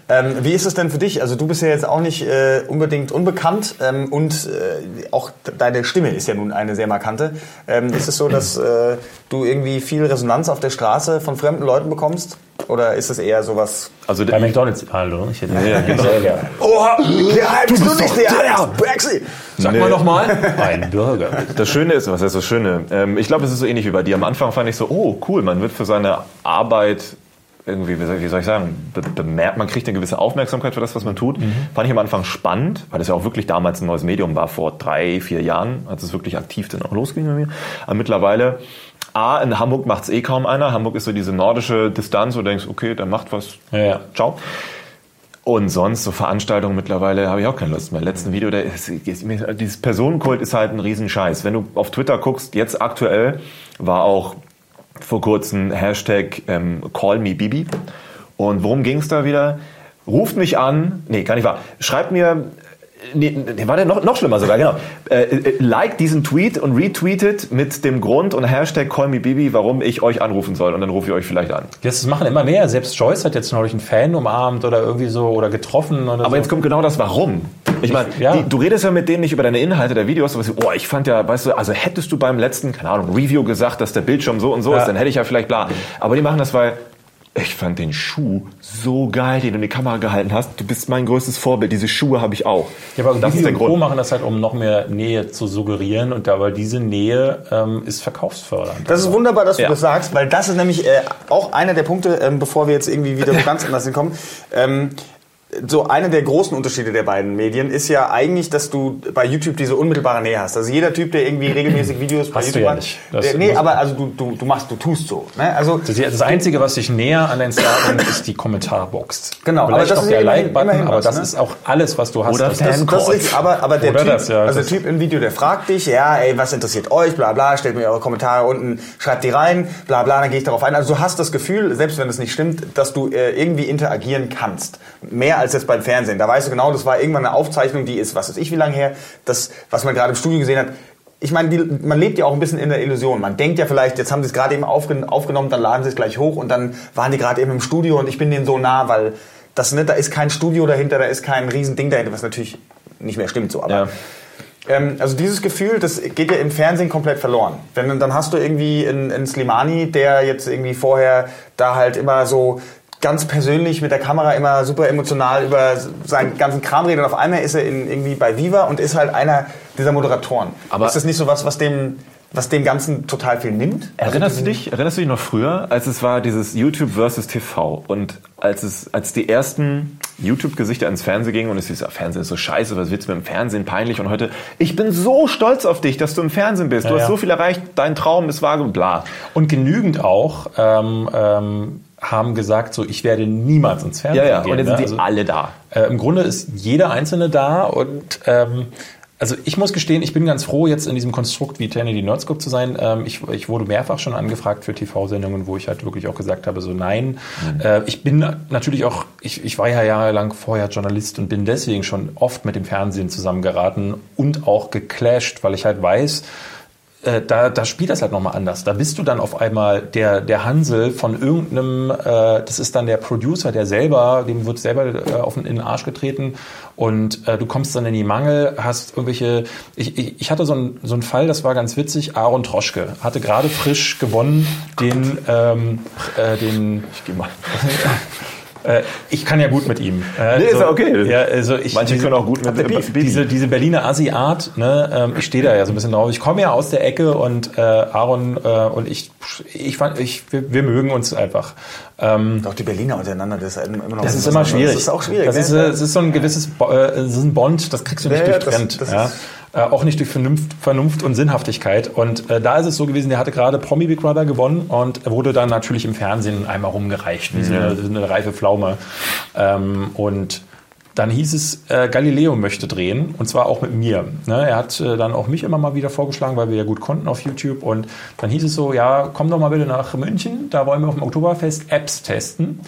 Ähm, wie ist es denn für dich? Also du bist ja jetzt auch nicht äh, unbedingt unbekannt ähm, und äh, auch deine Stimme ist ja nun eine sehr markante. Ähm, ist es so, dass äh, du irgendwie viel Resonanz auf der Straße von fremden Leuten bekommst? Oder ist es eher sowas... Also Bei McDonalds. Hallo, ich hätte Ja, genau. sehr gerne. Oha, der bist du nicht der Braxi. Sag Nee. mal noch mal. Ein Burger. Das Schöne ist, was heißt das Schöne? Ähm, ich glaube, es ist so ähnlich wie bei dir. Am Anfang fand ich so, oh cool, man wird für seine Arbeit irgendwie, wie soll, ich sagen, be bemerkt, man kriegt eine gewisse Aufmerksamkeit für das, was man tut. Fand ich am Anfang spannend, weil es ja auch wirklich damals ein neues Medium war, vor drei, vier Jahren, als es wirklich aktiv dann auch losging bei mir. Aber mittlerweile, A, in Hamburg macht es eh kaum einer. Hamburg ist so diese nordische Distanz, wo du denkst, okay, der macht was, Ja, ja. ciao. Und sonst, so Veranstaltungen mittlerweile, habe ich auch keine Lust mehr. Letzten Video, der, ist- dieses Personenkult ist halt ein Riesenscheiß. Wenn du auf Twitter guckst, jetzt aktuell, war auch vor kurzem Hashtag ähm, Call Me Bibi. Und worum ging es da wieder? Ruft mich an, nee, gar nicht wahr. Schreibt mir, nee, nee war der noch, noch schlimmer sogar, genau. Äh, äh, like diesen Tweet und retweetet mit dem Grund und Hashtag Call Me Bibi, warum ich euch anrufen soll. Und dann rufe ich euch vielleicht an. Das machen immer mehr. Selbst Joyce hat jetzt neulich einen Fan umarmt oder irgendwie so oder getroffen oder Aber so. jetzt kommt genau das Warum. Ich meine, ja. du redest ja mit denen nicht über deine Inhalte der Videos, aber so, oh, ich fand ja, weißt du, also hättest du beim letzten, keine Ahnung, Review gesagt, dass der Bildschirm so und so Ja. ist, dann hätte ich ja vielleicht bla. Aber die machen das, weil ich fand den Schuh so geil, den du in die Kamera gehalten hast. Du bist mein größtes Vorbild. Diese Schuhe habe ich auch. Ja, aber das ist der und Co. Grund. machen das halt, um noch mehr Nähe zu suggerieren und aber diese Nähe ähm, ist verkaufsfördernd. Das ist wunderbar, dass du Ja. das sagst, weil das ist nämlich äh, auch einer der Punkte, ähm, bevor wir jetzt irgendwie wieder ganz anders hinkommen. Ähm, so einer der großen Unterschiede der beiden Medien ist ja eigentlich, dass du bei YouTube diese unmittelbare Nähe hast. Also jeder Typ, der irgendwie regelmäßig Videos bei Hast du YouTube ja macht, nicht. Das der, nee, aber also du, du, du machst, du tust so. Ne? Also Das, das Einzige, was dich näher an dein Star bringt, ist die Kommentarbox. Genau, aber Vielleicht das noch ist der Like-Button, aber was, das ne? ist auch alles, was du hast. Oder Das- Das, das ist, aber, aber der Oder typ, das, ja, also der Typ im Video, der fragt dich, ja, ey, was interessiert euch, bla bla, stellt mir eure Kommentare unten, schreibt die rein, bla bla, dann gehe ich darauf ein. Also du hast das Gefühl, selbst wenn es nicht stimmt, dass du äh, irgendwie interagieren kannst. Mehr als jetzt beim Fernsehen. Da weißt du genau, das war irgendwann eine Aufzeichnung, die ist, was weiß ich, wie lange her, das, was man gerade im Studio gesehen hat. Ich meine, die, man lebt ja auch ein bisschen in der Illusion. Man denkt ja vielleicht, jetzt haben sie es gerade eben aufgen aufgenommen, dann laden sie es gleich hoch und dann waren die gerade eben im Studio und ich bin denen so nah, weil das, ne, da ist kein Studio dahinter, da ist kein Riesending dahinter, was natürlich nicht mehr stimmt so. Aber Ja. ähm, also dieses Gefühl, das geht ja im Fernsehen komplett verloren. Wenn, dann hast du irgendwie einen, einen Slimani, der jetzt irgendwie vorher da halt immer so ganz persönlich mit der Kamera immer super emotional über seinen ganzen Kram redet und auf einmal ist er in, irgendwie bei Viva und ist halt einer dieser Moderatoren. Aber ist das nicht so was, was dem, was dem Ganzen total viel nimmt? Erinnerst du dich, erinnerst du dich noch früher, als es war dieses YouTube versus TV und als es, als die ersten YouTube-Gesichter ins Fernsehen gingen und es hieß, ja, Fernsehen ist so scheiße, was willst du mit dem Fernsehen, peinlich und heute, ich bin so stolz auf dich, dass du im Fernsehen bist, du Ja, hast ja. so viel erreicht, dein Traum ist wahr, bla. Und genügend auch ähm, ähm, haben gesagt, so ich werde niemals ins Fernsehen Ja, ja, gehen. und jetzt ne? sind die Also- alle da. Äh, Im Grunde ist jeder Einzelne da und ähm, also ich muss gestehen, ich bin ganz froh, jetzt in diesem Konstrukt wie Tennedy Nerdscope zu sein. Ähm, ich, ich wurde mehrfach schon angefragt für TV-Sendungen, wo ich halt wirklich auch gesagt habe, so nein. Äh, ich bin natürlich auch, ich, ich war ja jahrelang vorher Journalist und bin deswegen schon oft mit dem Fernsehen zusammengeraten und auch geclasht, weil ich halt weiß, da, da spielt das halt nochmal anders. Da bist du dann auf einmal der, der Hansel von irgendeinem, äh, das ist dann der Producer, der selber, dem wird selber äh, auf den, in den Arsch getreten und äh, du kommst dann in die Mangel, hast irgendwelche, ich, ich, ich hatte so einen so einen Fall, das war ganz witzig, Aaron Troschke hatte gerade frisch gewonnen den, ähm, äh, den Ich geh mal. äh, ich kann ja gut mit ihm. Äh, Nee, ist ja okay. Ja, also ich, Manche können auch gut mit diese, Baby. diese, diese Berliner Assi-Art, ne, ähm, ich stehe da ja so ein bisschen drauf. Ich komme ja aus der Ecke und äh, Aaron äh, und ich, ich fand, ich, wir, wir mögen uns einfach. Ähm, Auch die Berliner untereinander, das ist immer noch das ist immer schwierig. Das ist auch schwierig. Das ne? ist, äh, es ist so ein gewisses, äh, ist ein Bond, das kriegst du nicht Ja, ja, durch das- Trend. das ja. Äh, auch nicht durch Vernunft, Vernunft und Sinnhaftigkeit. Und äh, da ist es so gewesen, der hatte gerade Promi Big Brother gewonnen und wurde dann natürlich im Fernsehen einmal rumgereicht, wie so eine, eine reife Pflaume. Ähm, und dann hieß es, äh, Galileo möchte drehen und zwar auch mit mir. Ne? Er hat äh, dann auch mich immer mal wieder vorgeschlagen, weil wir ja gut konnten auf YouTube. Und dann hieß es so, ja, komm doch mal bitte nach München, da wollen wir auf dem Oktoberfest Apps testen.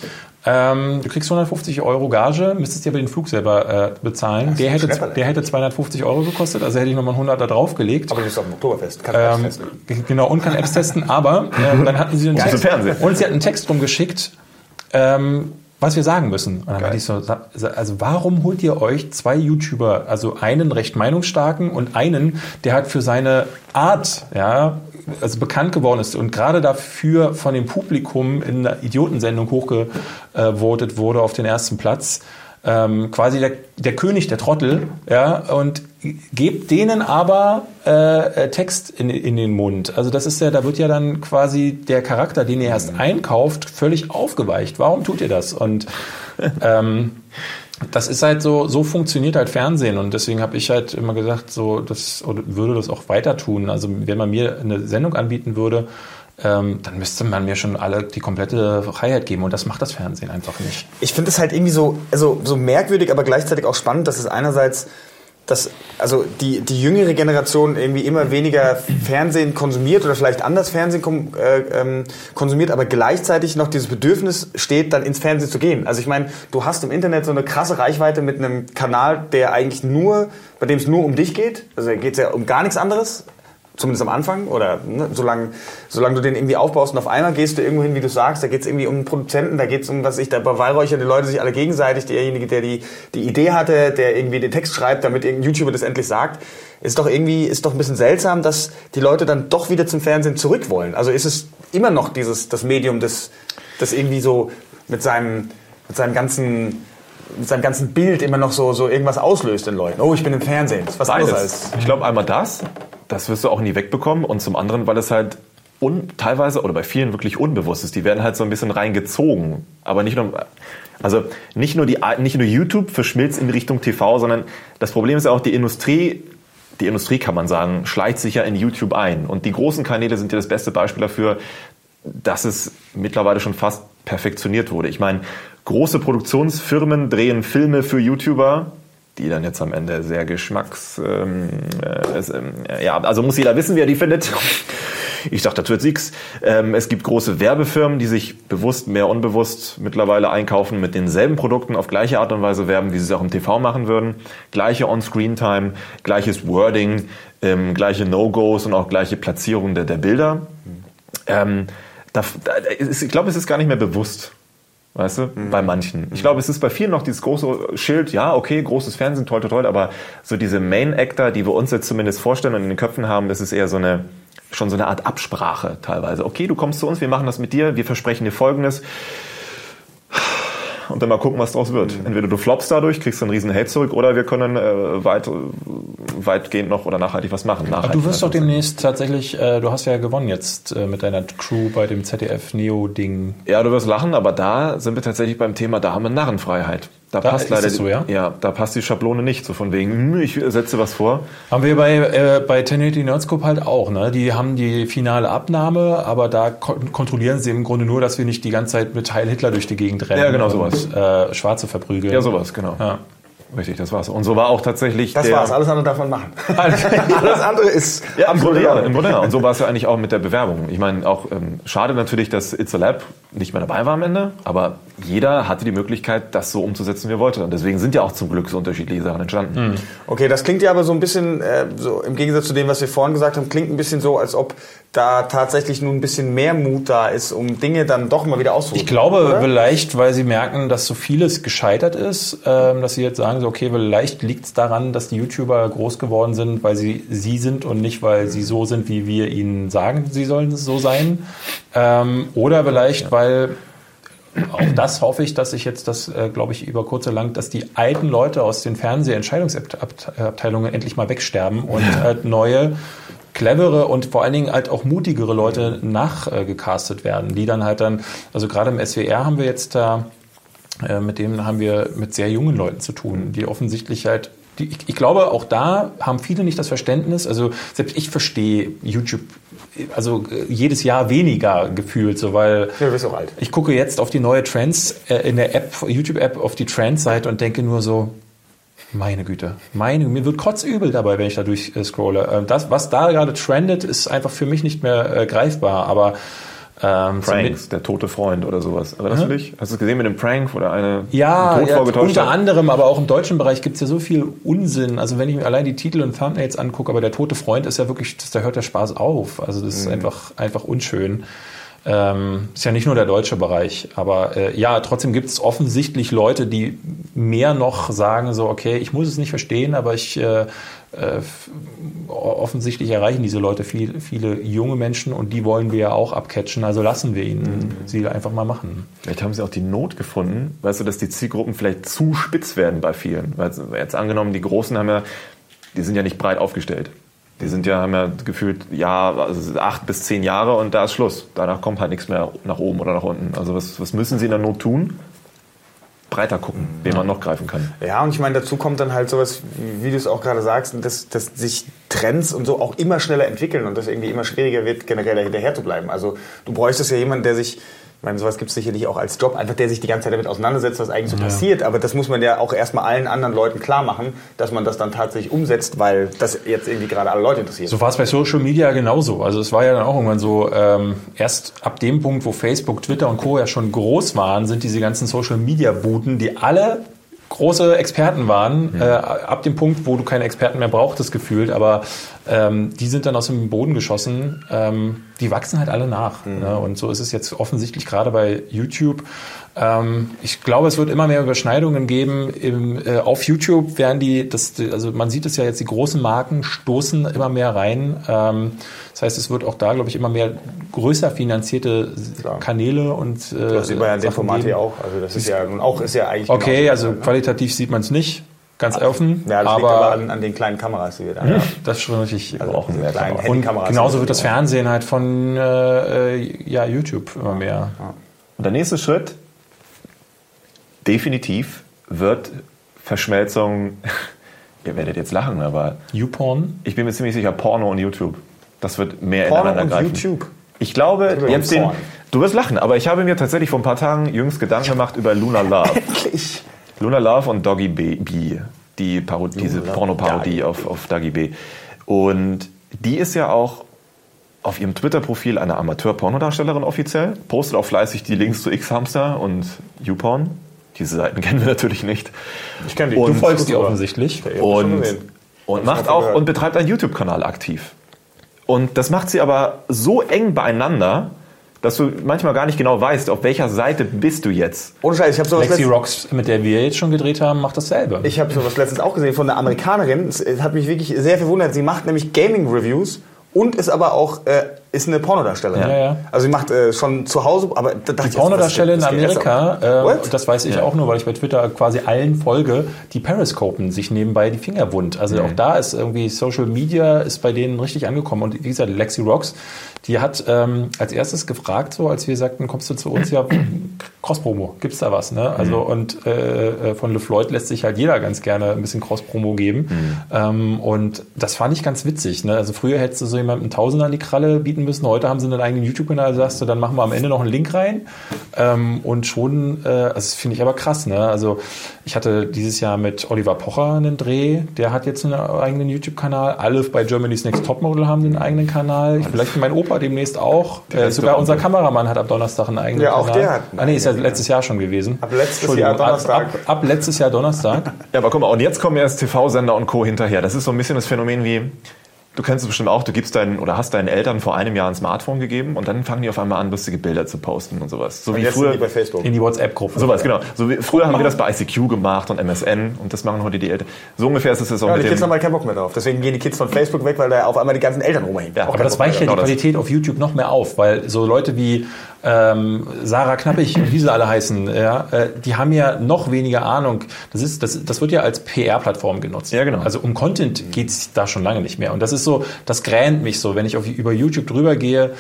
Ähm, du kriegst 150 Euro Gage, müsstest dir aber den Flug selber äh, bezahlen. Der hätte, der hätte 250 Euro gekostet, also hätte ich nochmal 100 da draufgelegt. Aber du bist auf dem Oktoberfest. Kannst du Ähm, das testen. genau, und kann Apps testen, aber ähm, dann hatten sie einen Ja, Text, und sie hatten einen Text rumgeschickt, ähm, was wir sagen müssen. Und dann Geil. ich so, also warum holt ihr euch zwei YouTuber, also einen recht meinungsstarken und einen, der halt für seine Art, ja, also bekannt geworden ist und gerade dafür von dem Publikum in einer Idiotensendung hochgevotet wurde auf den ersten Platz. Ähm, quasi der, der König der Trottel, ja, und gebt denen aber äh, äh, Text in, in den Mund. Also das ist ja, da wird ja dann quasi der Charakter, den ihr erst einkauft, völlig aufgeweicht. Warum tut ihr das? Und ähm, das ist halt so, so funktioniert halt Fernsehen und deswegen habe ich halt immer gesagt, so das oder würde das auch weiter tun. Also wenn man mir eine Sendung anbieten würde, ähm, dann müsste man mir schon alle die komplette Freiheit geben und das macht das Fernsehen einfach nicht. Ich finde es halt irgendwie so, also so merkwürdig, aber gleichzeitig auch spannend, dass es einerseits dass also die, die jüngere Generation irgendwie immer weniger Fernsehen konsumiert oder vielleicht anders Fernsehen kom, äh, ähm, konsumiert, aber gleichzeitig noch dieses Bedürfnis steht, dann ins Fernsehen zu gehen. Also ich meine, du hast im Internet so eine krasse Reichweite mit einem Kanal, der eigentlich nur, bei dem es nur um dich geht. Also da geht es ja um gar nichts anderes. Zumindest am Anfang oder ne, solange, solange du den irgendwie aufbaust und auf einmal gehst du irgendwo hin, wie du sagst, da geht es irgendwie um einen Produzenten, da geht es um, was ich, da beweihräuchern die Leute sich alle gegenseitig, derjenige, der die, die Idee hatte, der irgendwie den Text schreibt, damit irgendein YouTuber das endlich sagt, ist doch irgendwie, ist doch ein bisschen seltsam, dass die Leute dann doch wieder zum Fernsehen zurück wollen. Also ist es immer noch dieses, das Medium, das, das irgendwie so mit seinem, mit seinem ganzen, mit seinem ganzen Bild immer noch so, so irgendwas auslöst in Leuten. Oh, ich bin im Fernsehen. Das ist was anderes Beides. Ich glaube einmal das, das wirst du auch nie wegbekommen und zum anderen, weil es halt un, teilweise oder bei vielen wirklich unbewusst ist. Die werden halt so ein bisschen reingezogen. Aber nicht nur, also nicht nur, die, nicht nur YouTube verschmilzt in Richtung TV, sondern das Problem ist ja auch die Industrie, die Industrie kann man sagen, schleicht sich ja in YouTube ein. Und die großen Kanäle sind ja das beste Beispiel dafür, dass es mittlerweile schon fast perfektioniert wurde. Ich meine, große Produktionsfirmen drehen Filme für YouTuber, die dann jetzt am Ende sehr geschmacks... Ähm, äh, es, ähm, ja, also muss jeder wissen, wie er die findet. Ich sag dazu jetzt nichts. Ähm, es gibt große Werbefirmen, die sich bewusst, mehr unbewusst mittlerweile einkaufen, mit denselben Produkten auf gleiche Art und Weise werben, wie sie es auch im TV machen würden. Gleiche On-Screen-Time, gleiches Wording, ähm, gleiche No-Gos und auch gleiche Platzierung der, der Bilder. Ähm, da, da, ist, ich glaube, es ist gar nicht mehr bewusst. Weißt du, bei manchen. Ich glaube, es ist bei vielen noch dieses große Schild, ja, okay, großes Fernsehen, toll, toll, toll, aber so diese Main-Actor, die wir uns jetzt zumindest vorstellen und in den Köpfen haben, das ist eher so eine, schon so eine Art Absprache teilweise. Okay, du kommst zu uns, wir machen das mit dir, wir versprechen dir Folgendes. Und dann mal gucken, was draus wird. Entweder du floppst dadurch, kriegst einen riesen Hate zurück, oder wir können äh, weit, weitgehend noch oder nachhaltig was machen. Aber Nachhaltig du wirst doch demnächst tatsächlich, äh, du hast ja gewonnen jetzt äh, mit deiner Crew bei dem ZDF-Neo-Ding. Ja, du wirst lachen, aber da sind wir tatsächlich beim Thema, da haben wir Narrenfreiheit. Da, Da passt leider so, die- ja? ja, da passt die Schablone nicht, so von wegen, hm, ich setze was vor. Haben wir bei, äh, bei 1080 Nerdscope halt auch, ne? Die haben die finale Abnahme, aber da kon kontrollieren sie im Grunde nur, dass wir nicht die ganze Zeit mit Heil Hitler durch die Gegend rennen Ja, genau, und sowas. äh, Schwarze verprügeln. Ja, sowas, genau. Ja. Richtig, das war's. Und so war auch tatsächlich Das der, war's, alles andere darf man machen. alles andere ist Ja, im Grunde, ja, im Grunde ja. Und so war es ja eigentlich auch mit der Bewerbung. Ich meine, auch ähm, schade natürlich, dass It's a Lab nicht mehr dabei war am Ende, aber jeder hatte die Möglichkeit, das so umzusetzen, wie er wollte. Und deswegen sind ja auch zum Glück so unterschiedliche Sachen entstanden. Okay, das klingt ja aber so ein bisschen, äh, so im Gegensatz zu dem, was wir vorhin gesagt haben, klingt ein bisschen so, als ob da tatsächlich nun ein bisschen mehr Mut da ist, um Dinge dann doch mal wieder auszuprobieren. Ich glaube, oder? vielleicht, weil sie merken, dass so vieles gescheitert ist, ähm, dass sie jetzt sagen, so, okay, vielleicht liegt es daran, dass die YouTuber groß geworden sind, weil sie sie sind und nicht, weil sie so sind, wie wir ihnen sagen, sie sollen so sein. Ähm, oder vielleicht, weil auch das hoffe ich, dass ich jetzt das, äh, glaube ich, über kurz oder lang, dass die alten Leute aus den Fernsehentscheidungsabteilungen endlich mal wegsterben und halt neue, clevere und vor allen Dingen halt auch mutigere Leute nachgecastet werden, die dann halt dann, also gerade im SWR haben wir jetzt da, äh, mit denen haben wir mit sehr jungen Leuten zu tun, die offensichtlich halt die, ich, ich glaube, auch da haben viele nicht das Verständnis. Also selbst ich verstehe YouTube, also äh, jedes Jahr weniger gefühlt, so weil Ja, du bist auch alt. ich gucke jetzt auf die neue Trends äh, in der App, YouTube-App, auf die Trends-Seite und denke nur so, meine Güte, meine, mir wird kotzübel dabei, wenn ich da durch äh, scrolle. Äh, das, was da gerade trendet, ist einfach für mich nicht mehr äh, greifbar. Aber ähm, Pranks, der tote Freund oder sowas. Erinnerst du dich? Hast du es gesehen mit dem Prank, wo der eine Ja, ja unter anderem, aber auch im deutschen Bereich gibt es ja so viel Unsinn. Also wenn ich mir allein die Titel und Thumbnails angucke, aber der tote Freund ist ja wirklich, das, da hört der Spaß auf. Also das Mhm. ist einfach, einfach unschön. Ähm, ist ja nicht nur der deutsche Bereich, aber äh, ja, trotzdem gibt es offensichtlich Leute, die mehr noch sagen so, okay, ich muss es nicht verstehen, aber ich äh, äh, offensichtlich erreichen diese Leute viel, viele junge Menschen und die wollen wir ja auch abcatchen, also lassen wir ihnen sie einfach mal machen. Vielleicht haben sie auch die Not gefunden, weißt du, dass die Zielgruppen vielleicht zu spitz werden bei vielen. Weil jetzt angenommen, die Großen haben ja, die sind ja nicht breit aufgestellt. Die sind ja, haben ja gefühlt, ja, also acht bis zehn Jahre und da ist Schluss. Danach kommt halt nichts mehr nach oben oder nach unten. Also was, was müssen sie in der Not tun? Breiter gucken, wen man noch greifen kann. Ja, und ich meine, dazu kommt dann halt sowas, wie, wie du es auch gerade sagst, dass, dass sich Trends und so auch immer schneller entwickeln und das irgendwie immer schwieriger wird, generell hinterher zu bleiben. Also du bräuchtest ja jemanden, der sich, ich meine, sowas gibt es sicherlich auch als Job, einfach der sich die ganze Zeit damit auseinandersetzt, was eigentlich so passiert. Aber das muss man ja auch erstmal allen anderen Leuten klar machen, dass man das dann tatsächlich umsetzt, weil das jetzt irgendwie gerade alle Leute interessiert. So war es bei Social Media genauso. Also es war ja dann auch irgendwann so, ähm, erst ab dem Punkt, wo Facebook, Twitter und Co. ja schon groß waren, sind diese ganzen Social Media Buden, die alle große Experten waren, äh, ab dem Punkt, wo du keine Experten mehr brauchtest, gefühlt, aber ähm, die sind dann aus dem Boden geschossen. Ähm, die wachsen halt alle nach. Ne? Und so ist es jetzt offensichtlich gerade bei YouTube. Ähm, ich glaube, es wird immer mehr Überschneidungen geben. Im, äh, auf YouTube werden die, das, also man sieht es ja jetzt, die großen Marken stoßen immer mehr rein. Ähm, das heißt, es wird auch da, glaube ich, immer mehr größer finanzierte Klar. Kanäle und äh, Das sieht man ja in dem Format hier auch. Also das ist ja nun auch, ist ja eigentlich Okay, genauso. also qualitativ sieht man es nicht, ganz offen. ja, das liegt aber aber an, an den kleinen Kameras, die wir da haben. das ist schon richtig. Also brauchen diese wir. kleinen Und Handykameras genauso wird das. Fernsehen halt von äh, äh, ja, YouTube immer mehr. Und der nächste Schritt, definitiv, wird Verschmelzung, ihr werdet jetzt lachen, aber YouPorn. ich bin mir ziemlich sicher, Porno und YouTube, das wird mehr Porno ineinander und greifen. YouTube. Ich glaube, jetzt den, du wirst lachen, aber ich habe mir tatsächlich vor ein paar Tagen jüngst Gedanken gemacht über Luna Love. Endlich. Luna Love und Doggy B, die Paro diese Pornoparodie auf, auf Doggy B. Und die ist ja auch auf ihrem Twitter-Profil eine Amateur-Pornodarstellerin offiziell, postet auch fleißig die Links zu X-Hamster und YouPorn. Diese Seiten kennen wir natürlich nicht. Ich kenne die. Und- Du folgst die offensichtlich. Und, und macht auch gehört. und betreibt einen YouTube-Kanal aktiv. Und das macht sie aber so eng beieinander, dass du manchmal gar nicht genau weißt, auf welcher Seite bist du jetzt. Ohne Scheiß, ich habe sowas Lexi Rocks, mit der wir jetzt schon gedreht haben, macht dasselbe. Ich habe sowas letztens auch gesehen von einer Amerikanerin. Es hat mich wirklich sehr verwundert. Sie macht nämlich Gaming-Reviews und ist aber auch äh, ist eine Pornodarstellerin. Ja, ja. Also sie macht äh, schon zu Hause, aber da dachte Die Pornodarsteller in Amerika, äh, das weiß ich auch nur, weil ich bei Twitter quasi allen folge, die periscopen sich nebenbei die Finger wund. Also auch da ist irgendwie Social Media ist bei denen richtig angekommen. Und wie gesagt, Lexi Rocks, die hat ähm, als erstes gefragt, so als wir sagten, kommst du zu uns, ja, Cross-Promo, gibt's da was, ne? Also und äh, äh, von LeFloid lässt sich halt jeder ganz gerne ein bisschen Cross-Promo geben. Ähm, und das fand ich ganz witzig, ne? Also früher hättest du so jemandem einen Tausender an die Kralle bieten müssen, heute haben sie einen eigenen YouTube-Kanal, sagst du, dann machen wir am Ende noch einen Link rein. Ähm, und schon, äh, das finde ich aber krass, ne? Also ich hatte dieses Jahr mit Oliver Pocher einen Dreh, der hat jetzt einen eigenen YouTube-Kanal. Alle bei Germany's Next Topmodel haben einen eigenen Kanal. Vielleicht mein Opa demnächst auch. Äh, sogar unser Kameramann hat ab Donnerstag einen eigenen Ja, auch Kanal. der hat ah, nee, ist ja letztes Jahr schon gewesen. Ab letztes Jahr Donnerstag. Ab, ab, ab letztes Jahr Donnerstag. Ja, aber guck mal, und jetzt kommen erst TV-Sender und Co. hinterher. Das ist so ein bisschen das Phänomen wie, du kennst es bestimmt auch, du gibst deinen oder hast deinen Eltern vor einem Jahr ein Smartphone gegeben und dann fangen die auf einmal an, lustige Bilder zu posten und sowas. So Und wie jetzt früher. sind die bei Facebook. In die WhatsApp-Gruppe. Sowas, genau. So wie, früher haben wir das bei ICQ gemacht und MSN und das machen heute die Eltern. So ungefähr ist es jetzt auch Ja, die mit Kids dem. haben halt keinen Bock mehr drauf. Deswegen gehen die Kids von Facebook weg, weil da auf einmal die ganzen Eltern rumhängen. Ja, aber das weicht ja die Genau. Qualität auf YouTube noch mehr auf, weil so Leute wie ähm, Sarah Knappig und wie sie alle heißen, ja, äh, die haben ja noch weniger Ahnung. Das ist, das, das wird ja als PR-Plattform genutzt. Ja, genau. Also um Content geht's da schon lange nicht mehr. Und das ist so, das gränt mich so, wenn ich auf, über YouTube drüber gehe.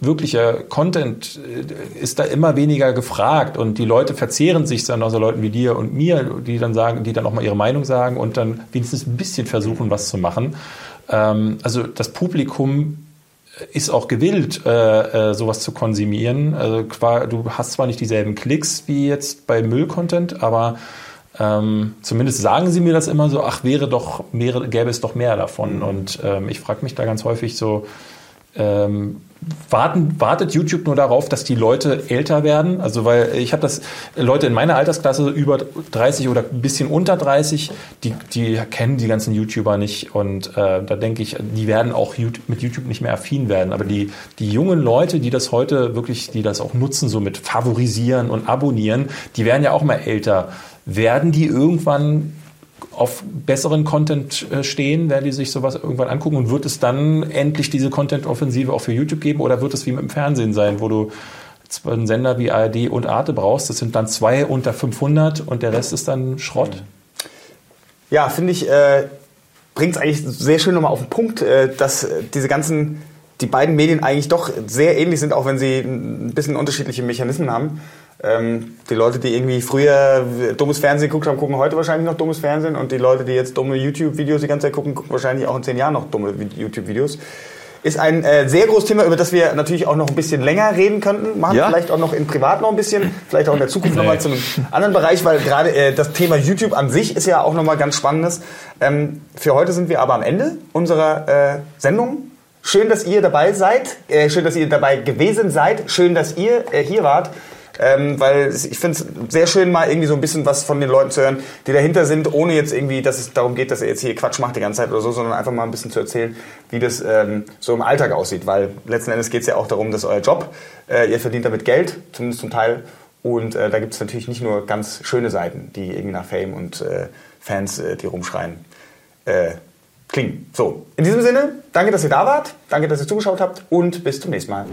Wirklicher Content äh, ist da immer weniger gefragt und die Leute verzehren sich dann aus so Leuten wie dir und mir, die dann sagen, die dann auch mal ihre Meinung sagen und dann wenigstens ein bisschen versuchen, was zu machen. Ähm, also das Publikum ist auch gewillt, äh, äh, sowas zu konsumieren. Also du hast zwar nicht dieselben Klicks wie jetzt bei Müll-Content, aber ähm, zumindest sagen sie mir das immer so, ach, wäre doch, wäre, gäbe es doch mehr davon. Und ähm, ich frage mich da ganz häufig so, ähm, warten, wartet YouTube nur darauf, dass die Leute älter werden? Also weil ich habe das, Leute in meiner Altersklasse über 30 oder ein bisschen unter 30, die, die kennen die ganzen YouTuber nicht und äh, da denke ich, die werden auch YouTube, mit YouTube nicht mehr affin werden. Aber die, die jungen Leute, die das heute wirklich, die das auch nutzen, so mit favorisieren und abonnieren, die werden ja auch mal älter. Werden die irgendwann auf besseren Content äh, stehen, werden die sich sowas irgendwann angucken und wird es dann endlich diese Content-Offensive auch für YouTube geben oder wird es wie mit dem Fernsehen sein, wo du einen Sender wie ARD und Arte brauchst, das sind dann zwei unter 500 und der Rest ist dann Schrott? Ja, finde ich, äh, bringt es eigentlich sehr schön nochmal auf den Punkt, äh, dass diese ganzen, die beiden Medien eigentlich doch sehr ähnlich sind, auch wenn sie ein bisschen unterschiedliche Mechanismen haben. Ähm, die Leute, die irgendwie früher dummes Fernsehen geguckt haben, gucken heute wahrscheinlich noch dummes Fernsehen und die Leute, die jetzt dumme YouTube-Videos die ganze Zeit gucken, gucken wahrscheinlich auch in zehn Jahren noch dumme YouTube-Videos. Ist ein äh, sehr großes Thema, über das wir natürlich auch noch ein bisschen länger reden könnten. Machen Ja. vielleicht auch noch in privat noch ein bisschen, vielleicht auch in der Zukunft Nee. nochmal zu einem anderen Bereich, weil gerade äh, das Thema YouTube an sich ist ja auch nochmal ganz spannendes. Ähm, für heute sind wir aber am Ende unserer äh, Sendung. Schön, dass ihr dabei seid. Äh, schön, dass ihr dabei gewesen seid. Schön, dass ihr äh, hier wart. Ähm, weil ich finde es sehr schön, mal irgendwie so ein bisschen was von den Leuten zu hören, die dahinter sind, ohne jetzt irgendwie, dass es darum geht, dass er jetzt hier Quatsch macht die ganze Zeit oder so, sondern einfach mal ein bisschen zu erzählen, wie das ähm, so im Alltag aussieht. Weil letzten Endes geht es ja auch darum, dass euer Job, äh, ihr verdient damit Geld, zumindest zum Teil. Und äh, da gibt es natürlich nicht nur ganz schöne Seiten, die irgendwie nach Fame und äh, Fans, äh, die rumschreien, äh, klingen. So, in diesem Sinne, danke, dass ihr da wart, danke, dass ihr zugeschaut habt und bis zum nächsten Mal.